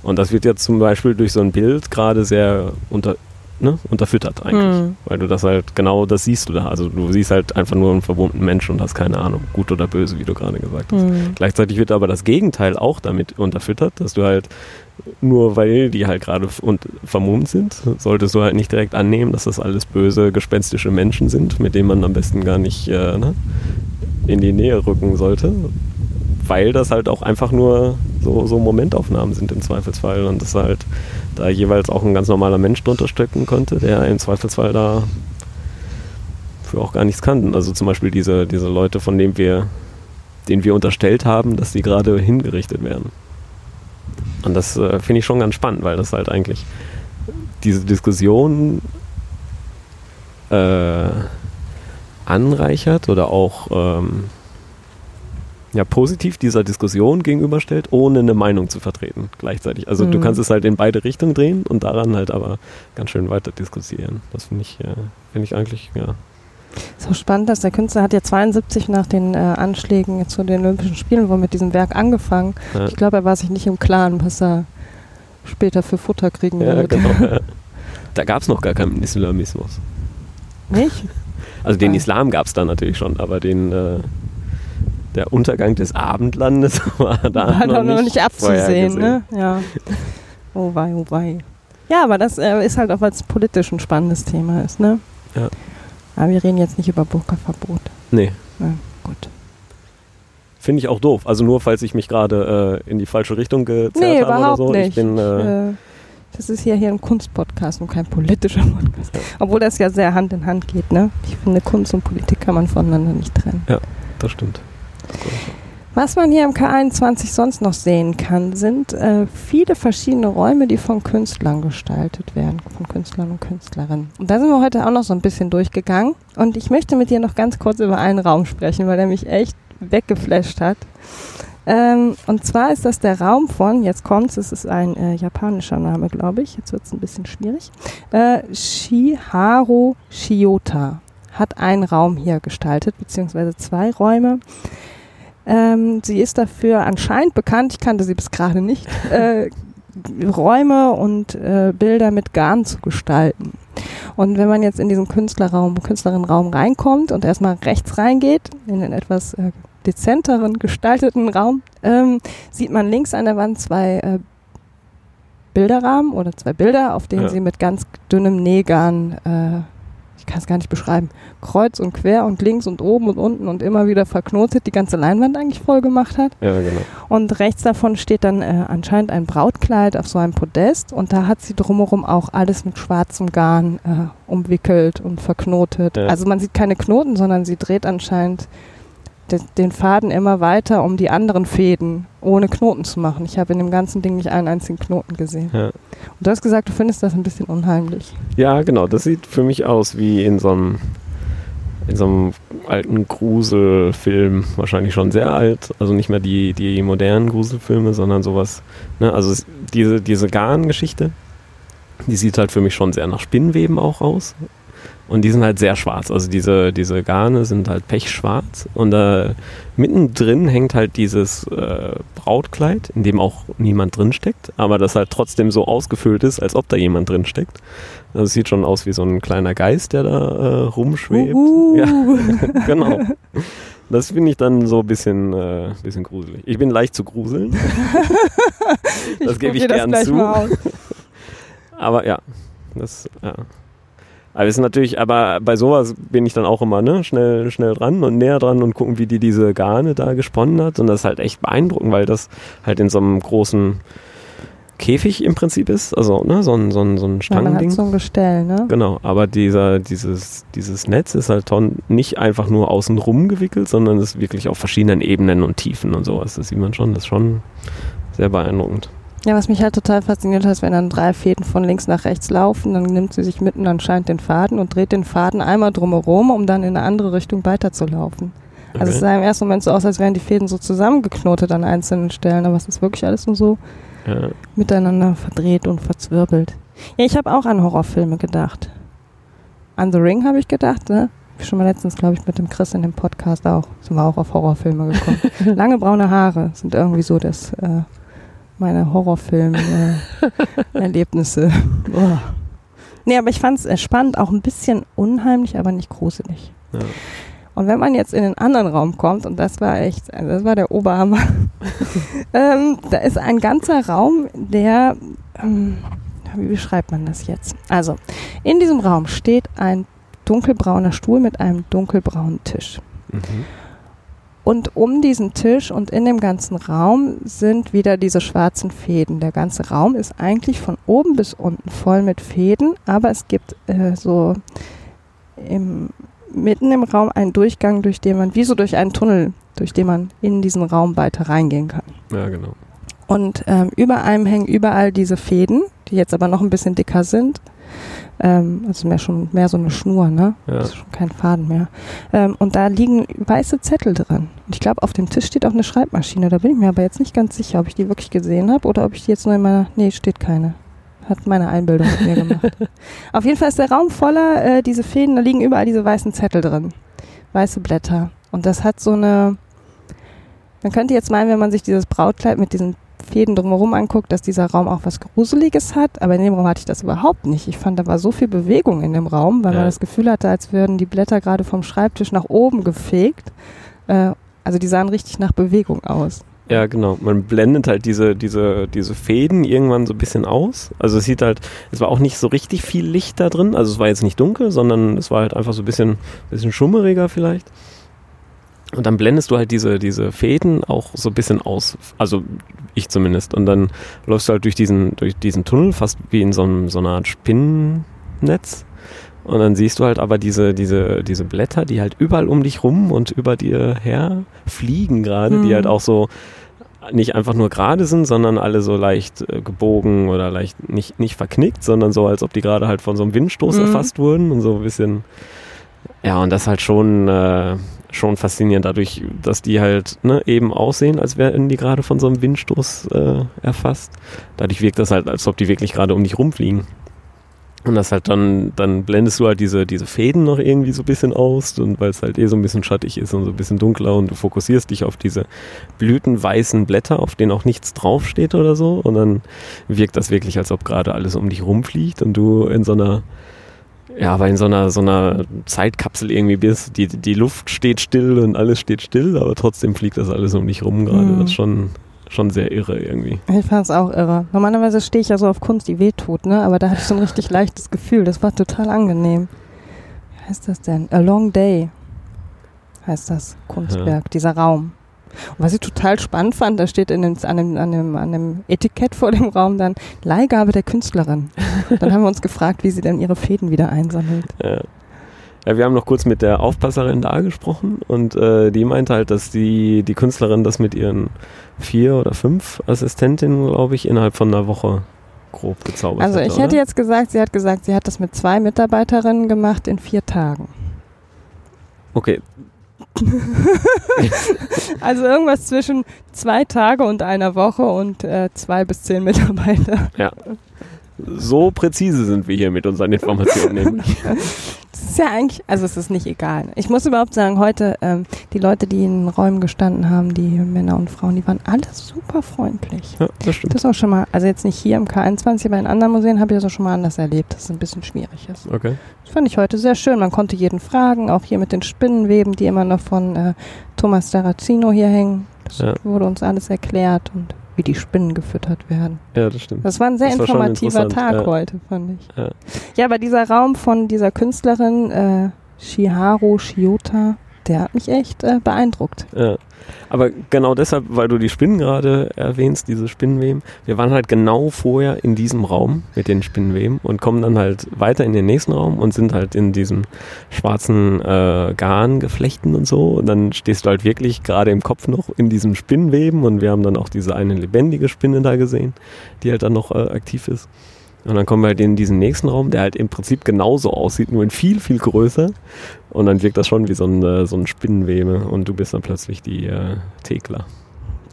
Und das wird jetzt zum Beispiel durch so ein Bild gerade sehr unter, ne, unterfüttert eigentlich.
Mhm.
Weil du das halt, genau das siehst du da. Also du siehst halt einfach nur einen verwundeten Menschen und hast keine Ahnung, gut oder böse, wie du gerade gesagt hast.
Mhm.
Gleichzeitig wird aber das Gegenteil auch damit unterfüttert, dass du halt nur weil die halt gerade und vermummt sind, solltest du halt nicht direkt annehmen, dass das alles böse, gespenstische Menschen sind, mit denen man am besten gar nicht äh, ne, in die Nähe rücken sollte, weil das halt auch einfach nur so, so Momentaufnahmen sind im Zweifelsfall und dass halt da jeweils auch ein ganz normaler Mensch drunter stecken konnte, der im Zweifelsfall da für auch gar nichts kann. Also zum Beispiel diese, diese Leute, von denen wir den wir unterstellt haben, dass die gerade hingerichtet werden. Und das äh, finde ich schon ganz spannend, weil das halt eigentlich diese Diskussion äh, anreichert oder auch ähm, ja, positiv dieser Diskussion gegenüberstellt, ohne eine Meinung zu vertreten gleichzeitig. Also
Mhm.
du kannst es halt in beide Richtungen drehen und daran halt aber ganz schön weiter diskutieren. Das finde ich, äh, finde ich eigentlich, ja.
So spannend, dass der Künstler hat ja 72 nach den äh, Anschlägen zu den Olympischen Spielen wohl mit diesem Werk angefangen.
Ja.
Ich glaube, er war sich nicht im Klaren, was er später für Futter kriegen
Ja,
wird.
genau. Ja. Da gab es noch gar keinen Islamismus.
Nicht?
Also den. Islam gab es da natürlich schon, aber den äh, der Untergang des Abendlandes war da
war
noch,
noch nicht abzusehen, ne? Ja. Oh wei, oh wei. Ja, aber das äh, ist halt auch, weil es politisch ein spannendes Thema ist, ne?
Ja.
Aber wir reden jetzt nicht über Burka-Verbot.
Nee,
Ja, gut.
finde ich auch doof. Also nur falls ich mich gerade äh, in die falsche Richtung gezerrt
Nee,
habe oder so.
nicht.
Ich bin äh,
Äh, das ist ja hier ein Kunstpodcast und kein politischer Podcast. Obwohl das ja sehr Hand in Hand geht, ne? Ich finde, Kunst und Politik kann man voneinander nicht trennen.
das stimmt.
Was man hier im K21 sonst noch sehen kann, sind äh, viele verschiedene Räume, die von Künstlern gestaltet werden, von Künstlern und Künstlerinnen. Und da sind wir heute auch noch so ein bisschen durchgegangen. Und ich möchte mit dir noch ganz kurz über einen Raum sprechen, weil der mich echt weggeflasht hat. Ähm, und zwar ist das der Raum von, jetzt kommt's, es ist ein äh, japanischer Name, glaube ich, jetzt wird's ein bisschen schwierig, äh, Shiharu Shiota hat einen Raum hier gestaltet, beziehungsweise zwei Räume. Ähm, sie ist dafür anscheinend bekannt, ich kannte sie bis gerade nicht, äh, Räume und äh, Bilder mit Garn zu gestalten. Und wenn man jetzt in diesen Künstlerraum, Künstlerinnenraum reinkommt und erstmal rechts reingeht, in den etwas äh, dezenteren gestalteten Raum, ähm, sieht man links an der Wand zwei äh, Bilderrahmen oder zwei Bilder, auf denen
Ja.
sie mit ganz dünnem Nähgarn, äh, ich kann es gar nicht beschreiben, kreuz und quer und links und oben und unten und immer wieder verknotet die ganze Leinwand eigentlich voll gemacht hat.
Ja, genau.
Und rechts davon steht dann äh, anscheinend ein Brautkleid auf so einem Podest und da hat sie drumherum auch alles mit schwarzem Garn äh, umwickelt und verknotet.
Ja.
Also man sieht keine Knoten, sondern sie dreht anscheinend de den Faden immer weiter, um die anderen Fäden ohne Knoten zu machen. Ich habe in dem ganzen Ding nicht einen einzigen Knoten gesehen.
Ja.
Und du hast gesagt, du findest das ein bisschen unheimlich.
Ja, genau. Das sieht für mich aus wie in so einem in so einem alten Gruselfilm, wahrscheinlich schon sehr alt, also nicht mehr die, die modernen Gruselfilme, sondern sowas, ne, also es, diese, diese Garngeschichte, die sieht halt für mich schon sehr nach Spinnweben auch aus. Und die sind halt sehr schwarz. Also diese, diese Garne sind halt pechschwarz. Und äh, mittendrin hängt halt dieses äh, Brautkleid, in dem auch niemand drin steckt, aber das halt trotzdem so ausgefüllt ist, als ob da jemand drin steckt. Also es sieht schon aus wie so ein kleiner Geist, der da äh, rumschwebt.
Uhu.
Ja, genau. Das finde ich dann so ein bisschen, äh, bisschen gruselig. Ich bin leicht zu gruseln. das gebe ich gern zu. Aber ja, das, ja. Aber es ist natürlich, aber bei sowas bin ich dann auch immer ne, schnell, schnell dran und näher dran und gucken, wie die diese Garne da gesponnen hat. Und das ist halt echt beeindruckend, weil das halt in so einem großen Käfig im Prinzip ist. Also ne, so ein, so ein, so ein
Ja,
Stangending.
so ein Gestell, ne?
Genau, aber dieser, dieses, dieses Netz ist halt nicht einfach nur außen rum gewickelt, sondern ist wirklich auf verschiedenen Ebenen und Tiefen und sowas. Das sieht man schon, das ist schon sehr beeindruckend.
Ja, was mich halt total fasziniert hat, ist, wenn dann drei Fäden von links nach rechts laufen, dann nimmt sie sich mitten anscheinend den Faden und dreht den Faden einmal drumherum, um dann in eine andere Richtung weiterzulaufen. Also es
Okay.
sah im ersten Moment so aus, als wären die Fäden so zusammengeknotet an einzelnen Stellen, aber es ist wirklich alles nur so
Ja.
miteinander verdreht und verzwirbelt. Ja, ich habe auch an Horrorfilme gedacht. An The Ring habe ich gedacht, ne? Schon mal letztens, glaube ich, mit dem Chris in dem Podcast auch. Sind wir auch auf Horrorfilme gekommen. Lange braune Haare sind irgendwie so das, äh, meine Horrorfilm-Erlebnisse. oh. Nee, aber ich fand es spannend, auch ein bisschen unheimlich, aber nicht gruselig.
Ja.
Und wenn man jetzt in den anderen Raum kommt, und das war echt, also das war der Oberhammer, ähm, da ist ein ganzer Raum, der, ähm, wie beschreibt man das jetzt? Also, in diesem Raum steht ein dunkelbrauner Stuhl mit einem dunkelbraunen Tisch.
Mhm.
Und um diesen Tisch und in dem ganzen Raum sind wieder diese schwarzen Fäden. Der ganze Raum ist eigentlich von oben bis unten voll mit Fäden, aber es gibt äh, so im mitten im Raum einen Durchgang, durch den man, wie so durch einen Tunnel, durch den man in diesen Raum weiter reingehen kann.
Ja, genau.
Und ähm, über einem hängen überall diese Fäden, die jetzt aber noch ein bisschen dicker sind. Ähm, also mehr schon mehr so eine Schnur, ne?
Ja.
Das ist schon kein Faden mehr. Ähm, und da liegen weiße Zettel dran. Und ich glaube, auf dem Tisch steht auch eine Schreibmaschine. Da bin ich mir aber jetzt nicht ganz sicher, ob ich die wirklich gesehen habe oder ob ich die jetzt nur in meiner. Nee, steht keine. Hat meine Einbildung mit mir gemacht. auf jeden Fall ist der Raum voller äh, diese Fäden, da liegen überall diese weißen Zettel drin. Weiße Blätter. Und das hat so eine. Man könnte jetzt meinen, wenn man sich dieses Brautkleid mit diesen Fäden drumherum anguckt, dass dieser Raum auch was Gruseliges hat, aber in dem Raum hatte ich das überhaupt nicht. Ich fand, da war so viel Bewegung in dem Raum, weil
Ja.
man das Gefühl hatte, als würden die Blätter gerade vom Schreibtisch nach oben gefegt. Äh, also die sahen richtig nach Bewegung aus.
Ja, genau. Man blendet halt diese, diese, diese Fäden irgendwann so ein bisschen aus. Also es sieht halt, es war auch nicht so richtig viel Licht da drin. Also es war jetzt nicht dunkel, sondern es war halt einfach so ein bisschen, bisschen schummeriger vielleicht. Und dann blendest du halt diese, diese Fäden auch so ein bisschen aus. Also ich zumindest. Und dann läufst du halt durch diesen, durch diesen Tunnel, fast wie in so, einem, so einer Art Spinnennetz. Und dann siehst du halt aber diese, diese, diese Blätter, die halt überall um dich rum und über dir her fliegen gerade, die
Mhm.
halt auch so nicht einfach nur gerade sind, sondern alle so leicht äh, gebogen oder leicht nicht, nicht verknickt, sondern so, als ob die gerade halt von so einem Windstoß
Mhm.
erfasst wurden und so ein bisschen. Ja, und das halt schon, äh, schon faszinierend dadurch, dass die halt ne, eben aussehen, als wären die gerade von so einem Windstoß äh, erfasst. Dadurch wirkt das halt, als ob die wirklich gerade um dich rumfliegen. Und das halt dann, dann blendest du halt diese, diese Fäden noch irgendwie so ein bisschen aus und weil es halt eh so ein bisschen schattig ist und so ein bisschen dunkler und du fokussierst dich auf diese blütenweißen Blätter, auf denen auch nichts draufsteht oder so und dann wirkt das wirklich, als ob gerade alles um dich rumfliegt und du in so einer, ja, aber in so einer, so einer Zeitkapsel irgendwie bist. Die, die Luft steht still und alles steht still, aber trotzdem fliegt das alles um dich rum gerade.
Mhm.
Das ist schon, schon sehr irre irgendwie.
Ich fand es auch irre. Normalerweise stehe ich ja so auf Kunst, die wehtut, ne? Aber da hatte ich so ein richtig leichtes Gefühl. Das war total angenehm. Wie heißt das denn? A Long Day heißt das Kunstwerk, dieser Raum. Und was ich total spannend fand, da steht in dem, an, dem, an, dem, an dem Etikett vor dem Raum dann Leihgabe der Künstlerin. Dann haben wir uns gefragt, wie sie denn ihre Fäden wieder einsammelt.
Ja. Ja, wir haben noch kurz mit der Aufpasserin da gesprochen und äh, die meinte halt, dass die, die Künstlerin das mit ihren vier oder fünf Assistentinnen, glaube ich, innerhalb von einer Woche grob gezaubert
Also ich hätte
oder?
jetzt gesagt, sie hat gesagt, sie hat das mit zwei Mitarbeiterinnen gemacht in vier Tagen.
Okay,
Also irgendwas zwischen zwei Tage und einer Woche und äh, zwei bis zehn Mitarbeiter.
So präzise sind wir hier mit unseren Informationen. nämlich.
Das ist ja eigentlich, also es ist nicht egal. Ich muss überhaupt sagen, heute ähm, die Leute, die in Räumen gestanden haben, die Männer und Frauen, die waren alle super freundlich.
Ja, das stimmt.
Das ist auch schon mal, also jetzt nicht hier im K21, aber in anderen Museen habe ich das auch schon mal anders erlebt, dass es ein bisschen schwierig ist.
Okay.
Das fand ich heute sehr schön. Man konnte jeden fragen, auch hier mit den Spinnenweben, die immer noch von äh, Thomas Saracino hier hängen. Das
Ja.
wurde uns alles erklärt und wie die Spinnen gefüttert werden.
Ja, das stimmt.
Das war ein sehr
Das
informativer Tag
ja.
heute, fand ich.
Ja.
Ja. aber dieser Raum von dieser Künstlerin äh, Shiharu Shiota, der hat mich echt äh, beeindruckt.
Ja. Aber genau deshalb, weil du die Spinnen gerade erwähnst, diese Spinnenweben, wir waren halt genau vorher in diesem Raum mit den Spinnenweben und kommen dann halt weiter in den nächsten Raum und sind halt in diesem schwarzen äh, Garngeflechten und so. Und dann stehst du halt wirklich gerade im Kopf noch in diesem Spinnenweben und wir haben dann auch diese eine lebendige Spinne da gesehen, die halt dann noch äh, aktiv ist. Und dann kommen wir halt in diesen nächsten Raum, der halt im Prinzip genauso aussieht, nur in viel, viel größer. Und dann wirkt das schon wie so ein, äh, so ein Spinnenwebe und du bist dann plötzlich die äh, Thekla.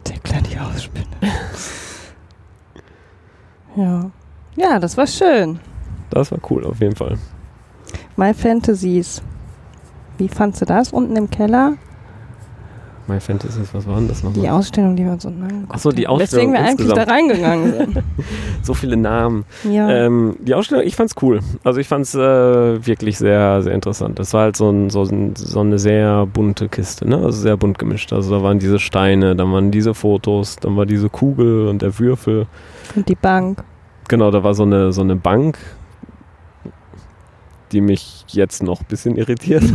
Der kleine Ausspinne. ja. Ja, das war schön.
Das war cool, auf jeden Fall.
My Fantasies. Wie fandst du das unten im Keller?
My Fantasies, was war denn das
Die
nochmal?
Ausstellung, die wir uns unten angeguckt
Ach so, die
haben.
Ausstellung
Weswegen wir eigentlich da
insgesamt.
reingegangen sind.
So viele Namen.
Ja.
Ähm, die Ausstellung, ich fand's cool. Also ich fand's äh, wirklich sehr, sehr interessant. Das war halt so, ein, so, ein, so eine sehr bunte Kiste, ne? Also sehr bunt gemischt. Also da waren diese Steine, dann waren diese Fotos, dann war diese Kugel und der Würfel.
Und die Bank.
Genau, da war so eine, so eine Bank, die mich jetzt noch ein bisschen irritiert.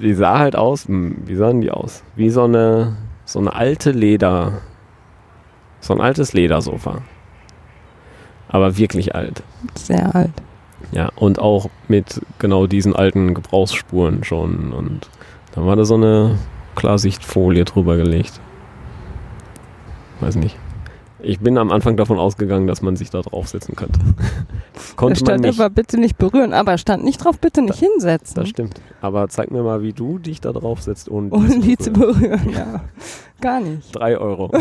die sah halt aus, hm, wie sahen die aus? Wie so eine, so eine alte Leder, so ein altes Ledersofa. Aber wirklich alt.
Sehr alt.
Ja, und auch mit genau diesen alten Gebrauchsspuren schon. Und dann war da so eine Klarsichtfolie drüber gelegt. Weiß nicht. Ich bin am Anfang davon ausgegangen, dass man sich da draufsetzen könnte. Das
Da
konnte man
stand
nicht.
aber bitte nicht berühren, aber stand nicht drauf, bitte nicht hinsetzen.
Das stimmt. Aber zeig mir mal, wie du dich da draufsetzt ohne
Ohne die zu
berühren.
berühren, ja. Gar nicht.
Drei Euro.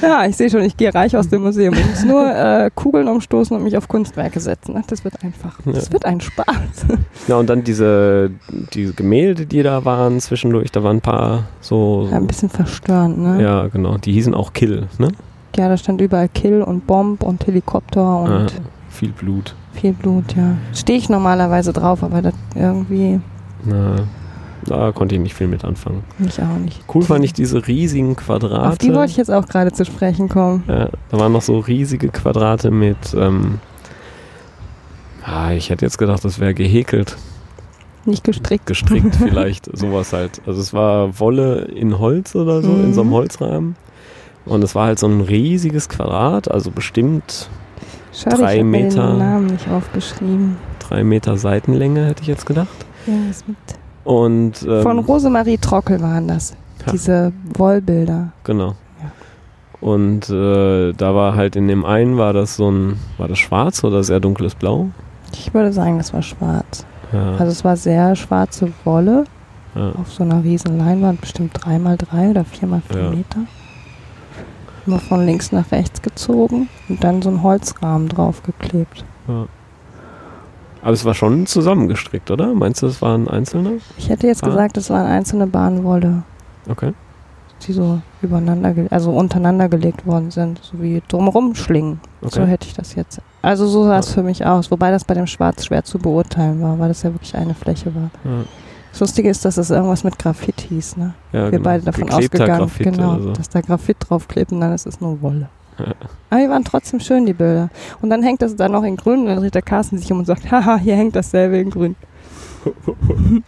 Ja, ich sehe schon, ich gehe reich aus dem Museum. Ich muss nur äh, Kugeln umstoßen und mich auf Kunstwerke setzen. Ach, das wird einfach. Das
Ja.
wird ein Spaß.
Ja, und dann diese, diese Gemälde, die da waren zwischendurch, da waren ein paar so.
Ja, ein bisschen verstörend, ne?
Ja, genau. Die hießen auch Kill, ne?
Ja, da stand überall Kill und Bomb und Helikopter und
Ah, viel Blut.
viel Blut, ja. Stehe ich normalerweise drauf, aber das irgendwie
Na, da konnte ich nicht viel mit anfangen.
mich auch nicht.
Cool fand ich diese riesigen Quadrate.
Auf die wollte ich jetzt auch gerade zu sprechen kommen.
Ja, da waren noch so riesige Quadrate mit. Ähm, ah, ich hätte jetzt gedacht, das wäre gehäkelt,
Nicht gestrickt.
gestrickt vielleicht, sowas halt. Also es war Wolle in Holz oder so, in so einem
Mhm.
Holzrahmen. Und es war halt so ein riesiges Quadrat, also bestimmt
Schade,
Drei
ich
Meter.
den Namen nicht aufgeschrieben.
drei Meter Seitenlänge, hätte ich jetzt gedacht.
Irgendwas mit
Und ähm,
Von Rosemarie Trockel waren das.
Ja.
Diese Wollbilder.
Genau.
Ja.
Und äh, da war halt in dem einen war das so ein, war das schwarz oder sehr dunkles Blau?
Ich würde sagen, das war schwarz.
Ja,
Also es war sehr schwarze Wolle auf so einer riesen Leinwand, bestimmt 3x3 oder 4x4
Ja.
Meter. Immer von links nach rechts gezogen und dann so ein Holzrahmen draufgeklebt.
ja. Aber es war schon zusammengestrickt, oder? Meinst du, es war ein einzelner?
Ich hätte jetzt
Ah.
gesagt, es waren einzelne Bahnwolle,
Okay.
die so übereinander, also untereinander gelegt worden sind, so wie drumherum schlingen. So
okay.
hätte ich das jetzt. Also so sah es
Ja.
für mich aus, wobei das bei dem Schwarz schwer zu beurteilen war, weil das ja wirklich eine Fläche war.
Ja,
Das Lustige ist, dass es irgendwas mit Graphit hieß, ne?
ja,
Wir
genau.
beide davon
Geklebter
ausgegangen,
Graphit
genau,
so.
dass da Graphit draufklebt und dann ist es nur Wolle. Aber die waren trotzdem schön, die Bilder. Und dann hängt das da noch in grün und dann dreht der Carsten sich um und sagt, haha, hier hängt dasselbe in grün.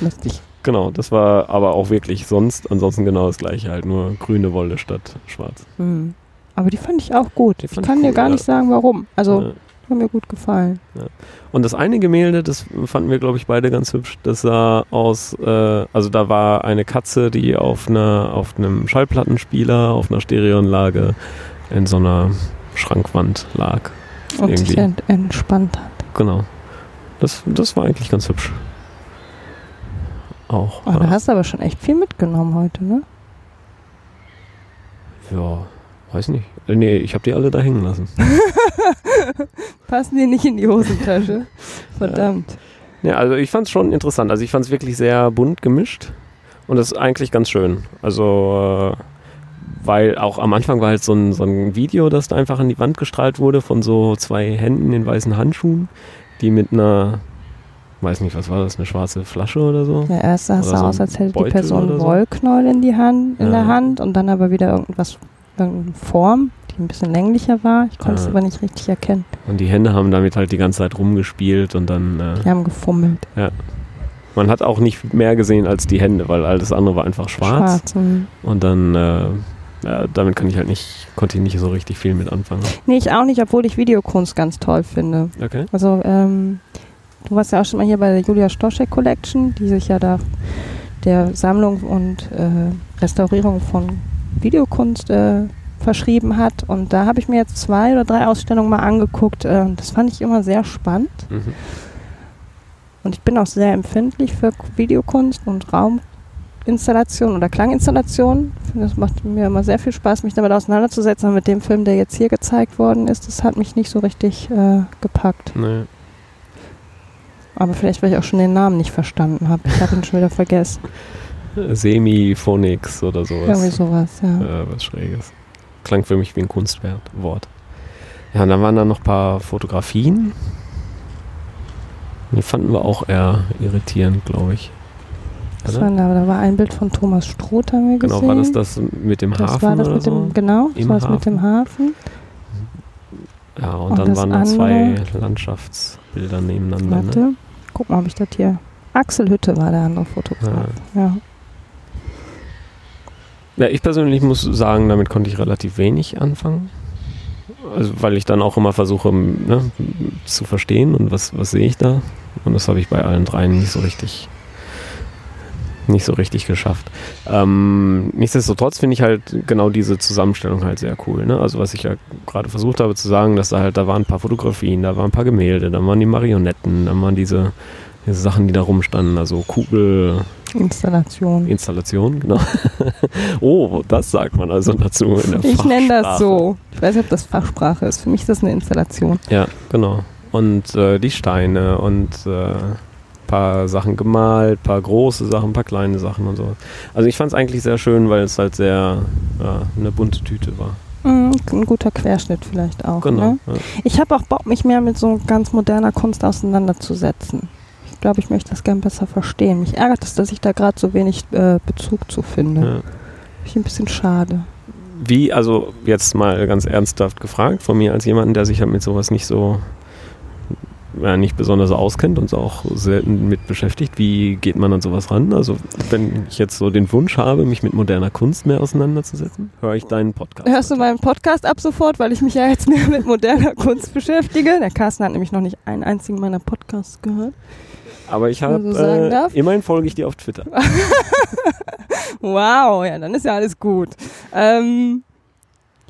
Lustig.
Genau, das war aber auch wirklich sonst, ansonsten genau das gleiche, halt nur grüne Wolle statt schwarz.
Hm. Aber die fand ich auch gut.
Die
Ich kann
ich
dir
cool,
gar
ja.
nicht sagen, warum. Also,
Ja.
Haben mir gut gefallen.
Und das eine Gemälde, das fanden wir, glaube ich, beide ganz hübsch. Das sah aus, äh, also da war eine Katze, die auf einer, auf einem Schallplattenspieler, auf einer Stereoanlage in so einer Schrankwand lag.
Und sich
Irgendwie.
ent entspannt hat.
Genau. Das, das war eigentlich ganz hübsch. Auch.
Oh, da
ja.
hast du aber schon echt viel mitgenommen heute, ne?
ja, weiß nicht. Äh, Nee, ich habe die alle da hängen lassen.
Passen die nicht in die Hosentasche? Verdammt.
Ja, also ich fand es schon interessant. Also ich fand es wirklich sehr bunt gemischt und das ist eigentlich ganz schön. Also äh, weil auch am Anfang war halt so ein, so ein Video, das da einfach an die Wand gestrahlt wurde von so zwei Händen in weißen Handschuhen, die mit einer, weiß nicht, was war das, eine schwarze Flasche oder so?
Ja, erst sah es
so
aus, als hätte die Person. Wollknäuel in, die Hand, in
Ja.
der Hand und dann aber wieder irgendwas, irgendeine Form, die ein bisschen länglicher war. Ich konnte es
Ja.
aber nicht richtig erkennen.
Und die Hände haben damit halt die ganze Zeit rumgespielt und dann, äh,
Die haben gefummelt.
man hat auch nicht mehr gesehen als die Hände, weil alles andere war einfach schwarz.
Schwarz. mhm.
Und dann, äh, ja, damit kann ich halt nicht, konnte ich nicht so richtig viel mit anfangen.
Nee, ich auch nicht, obwohl ich Videokunst ganz toll finde.
Okay.
Also, ähm, du warst ja auch schon mal hier bei der Julia Stoschek Collection, die sich ja da der Sammlung und äh, Restaurierung von Videokunst äh, verschrieben hat. Und da habe ich mir jetzt zwei oder drei Ausstellungen mal angeguckt. Äh, das fand ich immer sehr spannend.
Mhm.
Und ich bin auch sehr empfindlich für Videokunst und Rauminstallation oder Klanginstallation. Ich finde, Das macht mir immer sehr viel Spaß, mich damit auseinanderzusetzen. Aber mit dem Film, der jetzt hier gezeigt worden ist, das hat mich nicht so richtig äh, gepackt.
Nee.
Aber vielleicht, weil ich auch schon den Namen nicht verstanden habe. Ich habe ihn schon wieder vergessen.
Semiphonics oder sowas.
Irgendwie sowas, ja.
Äh, was Schräges. Klang für mich wie ein Kunstwort. Ja, und dann waren da noch ein paar Fotografien. Die fanden wir auch eher irritierend, glaube ich.
Das war, da, da war ein Bild von Thomas Stroth, haben wir gesehen.
Genau, war das das mit dem
Das
Hafen
war das
oder
mit
so?
dem, genau, das war das mit dem Hafen.
Ja, und,
Und
dann waren da zwei? Landschaftsbilder nebeneinander. Ne?
Warte, guck mal, ob ich das hier. Axel Hütte war der andere Fotograf. Ja.
Ja, ich persönlich muss sagen, damit konnte ich relativ wenig anfangen. Also, weil ich dann auch immer versuche ne, zu verstehen und was, was sehe ich da. Und das habe ich bei allen dreien nicht so richtig nicht so richtig geschafft. Ähm, nichtsdestotrotz finde ich halt genau diese Zusammenstellung halt sehr cool. Ne? Also was ich ja gerade versucht habe zu sagen, dass da halt, da waren ein paar Fotografien, da waren ein paar Gemälde, da waren die Marionetten, da waren diese, diese Sachen, die da rumstanden, also Kugel,
Installation.
Installation, genau. oh, das sagt man also dazu in der
Ich nenne das so. Ich weiß nicht, ob das Fachsprache ist. Für mich ist das eine Installation.
Ja, genau. Und äh, die Steine und äh, paar Sachen gemalt, paar große Sachen, paar kleine Sachen und so. Also ich fand es eigentlich sehr schön, weil es halt sehr ja, eine bunte Tüte war.
Mhm, ein guter Querschnitt vielleicht auch.
Genau.
Ne?
Ja.
Ich habe auch Bock, mich mehr mit so ganz moderner Kunst auseinanderzusetzen. Ich glaube, ich möchte das gern besser verstehen. Mich ärgert es, dass ich da gerade so wenig äh, Bezug zu finde.
Ja.
Finde ich ein bisschen schade.
Wie, also jetzt mal ganz ernsthaft gefragt von mir als jemanden, der sich halt mit sowas nicht so ja, nicht besonders auskennt und auch selten mit beschäftigt, wie geht man an sowas ran? Also wenn ich jetzt so den Wunsch habe, mich mit moderner Kunst mehr auseinanderzusetzen, höre ich deinen Podcast.
Hörst du meinen Podcast ab sofort, weil ich mich ja jetzt mehr mit moderner Kunst beschäftige? Der Carsten hat nämlich noch nicht einen einzigen meiner Podcasts gehört.
Aber ich habe,
so
äh, immerhin folge ich dir auf Twitter.
Wow, ja, dann ist ja alles gut. Ähm,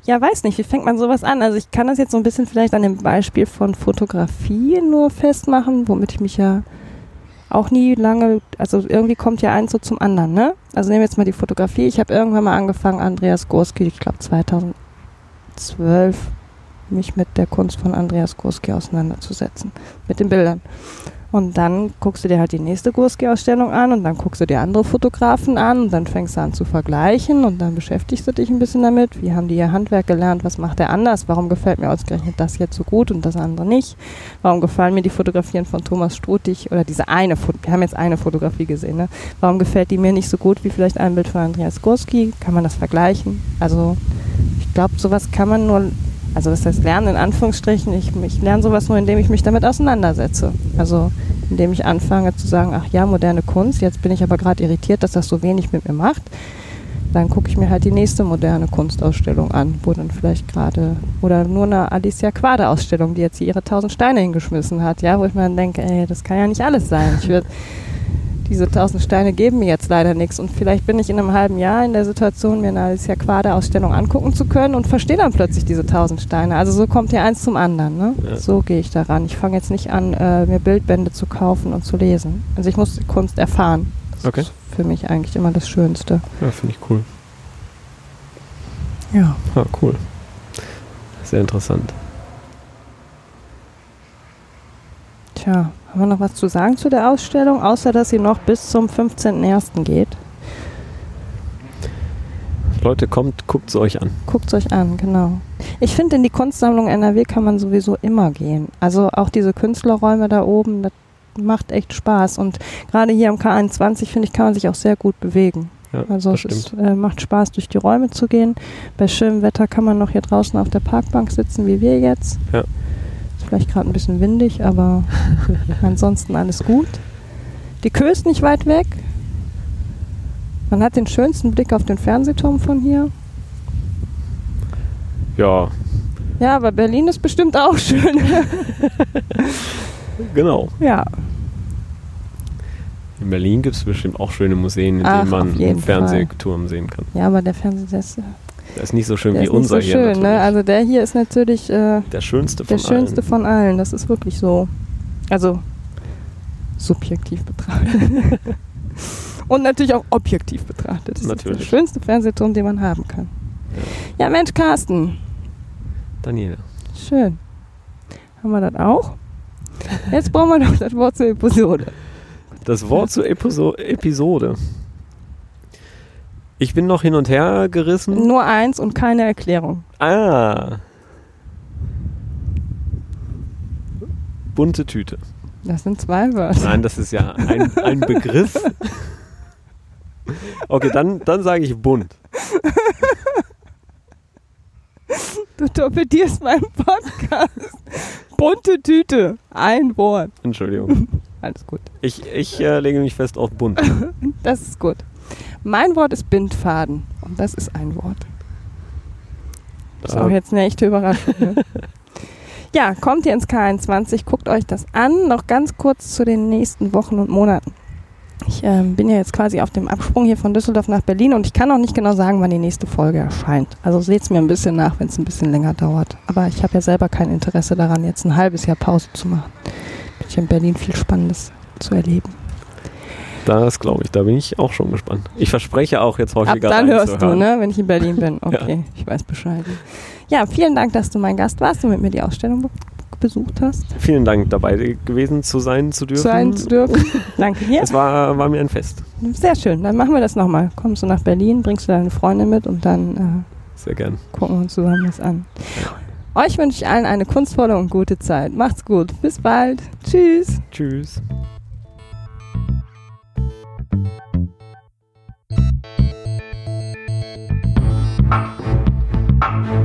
ja, weiß nicht, wie fängt man sowas an? Also ich kann das jetzt so ein bisschen vielleicht an dem Beispiel von Fotografie nur festmachen, womit ich mich ja auch nie lange, also irgendwie kommt ja eins so zum anderen, ne? Also nehmen wir jetzt mal die Fotografie. Ich habe irgendwann mal angefangen, Andreas Gorski, ich glaube 2012, mich mit der Kunst von Andreas Gorski auseinanderzusetzen, mit den Bildern. Und dann guckst du dir halt die nächste Gurski-Ausstellung an und dann guckst du dir andere Fotografen an und dann fängst du an zu vergleichen und dann beschäftigst du dich ein bisschen damit. Wie haben die ihr Handwerk gelernt? Was macht der anders? Warum gefällt mir ausgerechnet das jetzt so gut und das andere nicht? Warum gefallen mir die Fotografien von Thomas Strutig oder diese eine, Fo- wir haben jetzt eine Fotografie gesehen, ne? Warum gefällt die mir nicht so gut wie vielleicht ein Bild von Andreas Gurski? Kann man das vergleichen? Also ich glaube, sowas kann man nur, also das heißt lernen in Anführungsstrichen, ich, ich lerne sowas nur, indem ich mich damit auseinandersetze. Also indem ich anfange zu sagen, ach ja, moderne Kunst, jetzt bin ich aber gerade irritiert, dass das so wenig mit mir macht. Dann gucke ich mir halt die nächste moderne Kunstausstellung an, wo dann vielleicht gerade, oder nur eine Alicia Quade Ausstellung, die jetzt hier ihre tausend Steine hingeschmissen hat, ja, wo ich mir dann denke, ey, das kann ja nicht alles sein. Ich würde diese tausend Steine geben mir jetzt leider nichts. Und vielleicht bin ich in einem halben Jahr in der Situation, mir eine Alicia Quade Ausstellung angucken zu können und verstehe dann plötzlich diese tausend Steine. Also so kommt ja eins zum anderen. Ne?
Ja.
So gehe ich daran. Ich fange jetzt nicht an, äh, mir Bildbände zu kaufen und zu lesen. Also ich muss Kunst erfahren. Das
Okay.
ist für mich eigentlich immer das Schönste.
Ja, finde ich cool.
Ja.
Ah, cool. Sehr interessant.
Tja, haben wir noch was zu sagen zu der Ausstellung, außer dass sie noch bis zum 15.01. geht?
Leute, kommt, guckt es euch an.
Guckt es euch an, genau. Ich finde, in die Kunstsammlung NRW kann man sowieso immer gehen. Also auch diese Künstlerräume da oben, das macht echt Spaß. Und gerade hier am K21, finde ich, kann man sich auch sehr gut bewegen.
Ja,
Also es ist, äh, macht Spaß, durch die Räume zu gehen. Bei schönem Wetter kann man noch hier draußen auf der Parkbank sitzen, wie wir jetzt.
Ja.
Vielleicht gerade ein bisschen windig, aber ansonsten alles gut. Die Kö ist nicht weit weg. Man hat den schönsten Blick auf den Fernsehturm von hier.
Ja,
Ja, aber Berlin ist bestimmt auch schön.
genau.
ja,
In Berlin gibt es bestimmt auch schöne Museen, in
Ach,
denen man einen Fernsehturm sehen kann.
ja, aber der Fernseher der ist,
Der ist nicht so schön
der
wie
ist nicht
unser
so
hier.
schön. Ne? Also der hier ist natürlich äh,
der schönste von
der schönste
allen.
von allen. Das ist wirklich so. Also subjektiv betrachtet. Und natürlich auch objektiv betrachtet. Das ist
Natürlich.
der schönste Fernsehturm, den man haben kann. Ja, Mensch, Carsten.
Daniela.
Schön. Haben wir das auch? Jetzt brauchen wir noch das Wort zur Episode.
Das Wort zur Episo Episode. Ich bin noch hin und her gerissen.
Nur eins und keine Erklärung.
Ah. Bunte Tüte.
Das sind zwei Wörter.
Nein, das ist ja ein, ein Begriff. Okay, dann, dann sage ich bunt.
Du torpedierst meinen Podcast. Bunte Tüte. Ein Wort.
Entschuldigung.
Alles gut.
Ich, ich äh, lege mich fest auf bunt.
Das ist gut. Mein Wort ist Bindfaden. Und das ist ein Wort. Das ist auch jetzt eine echte Überraschung. Ne? ja, kommt ihr ins K21, guckt euch das an. Noch ganz kurz zu den nächsten Wochen und Monaten. Ich ähm, bin ja jetzt quasi auf dem Absprung hier von Düsseldorf nach Berlin und ich kann auch nicht genau sagen, wann die nächste Folge erscheint. Also seht es mir ein bisschen nach, wenn es ein bisschen länger dauert. Aber ich habe ja selber kein Interesse daran, jetzt ein halbes Jahr Pause zu machen. Bin ich in Berlin viel Spannendes zu erleben.
Das glaube ich, da bin ich auch schon gespannt. Ich verspreche auch jetzt häufiger.
Ab dann hörst du, ne, wenn ich in Berlin bin. Okay, ja. ich weiß Bescheid. Ja, vielen Dank, dass du mein Gast warst und mit mir die Ausstellung besucht hast.
Vielen Dank, dabei gewesen zu sein zu dürfen.
Sein zu dürfen. Danke dir.
Es war, war mir ein Fest.
Sehr schön, dann machen wir das nochmal. Kommst du nach Berlin, bringst du deine Freundin mit und dann
äh, Sehr gern.
gucken wir uns zusammen was an. Euch wünsche ich allen eine kunstvolle und gute Zeit. Macht's gut. Bis bald. Tschüss.
Tschüss. Thank you.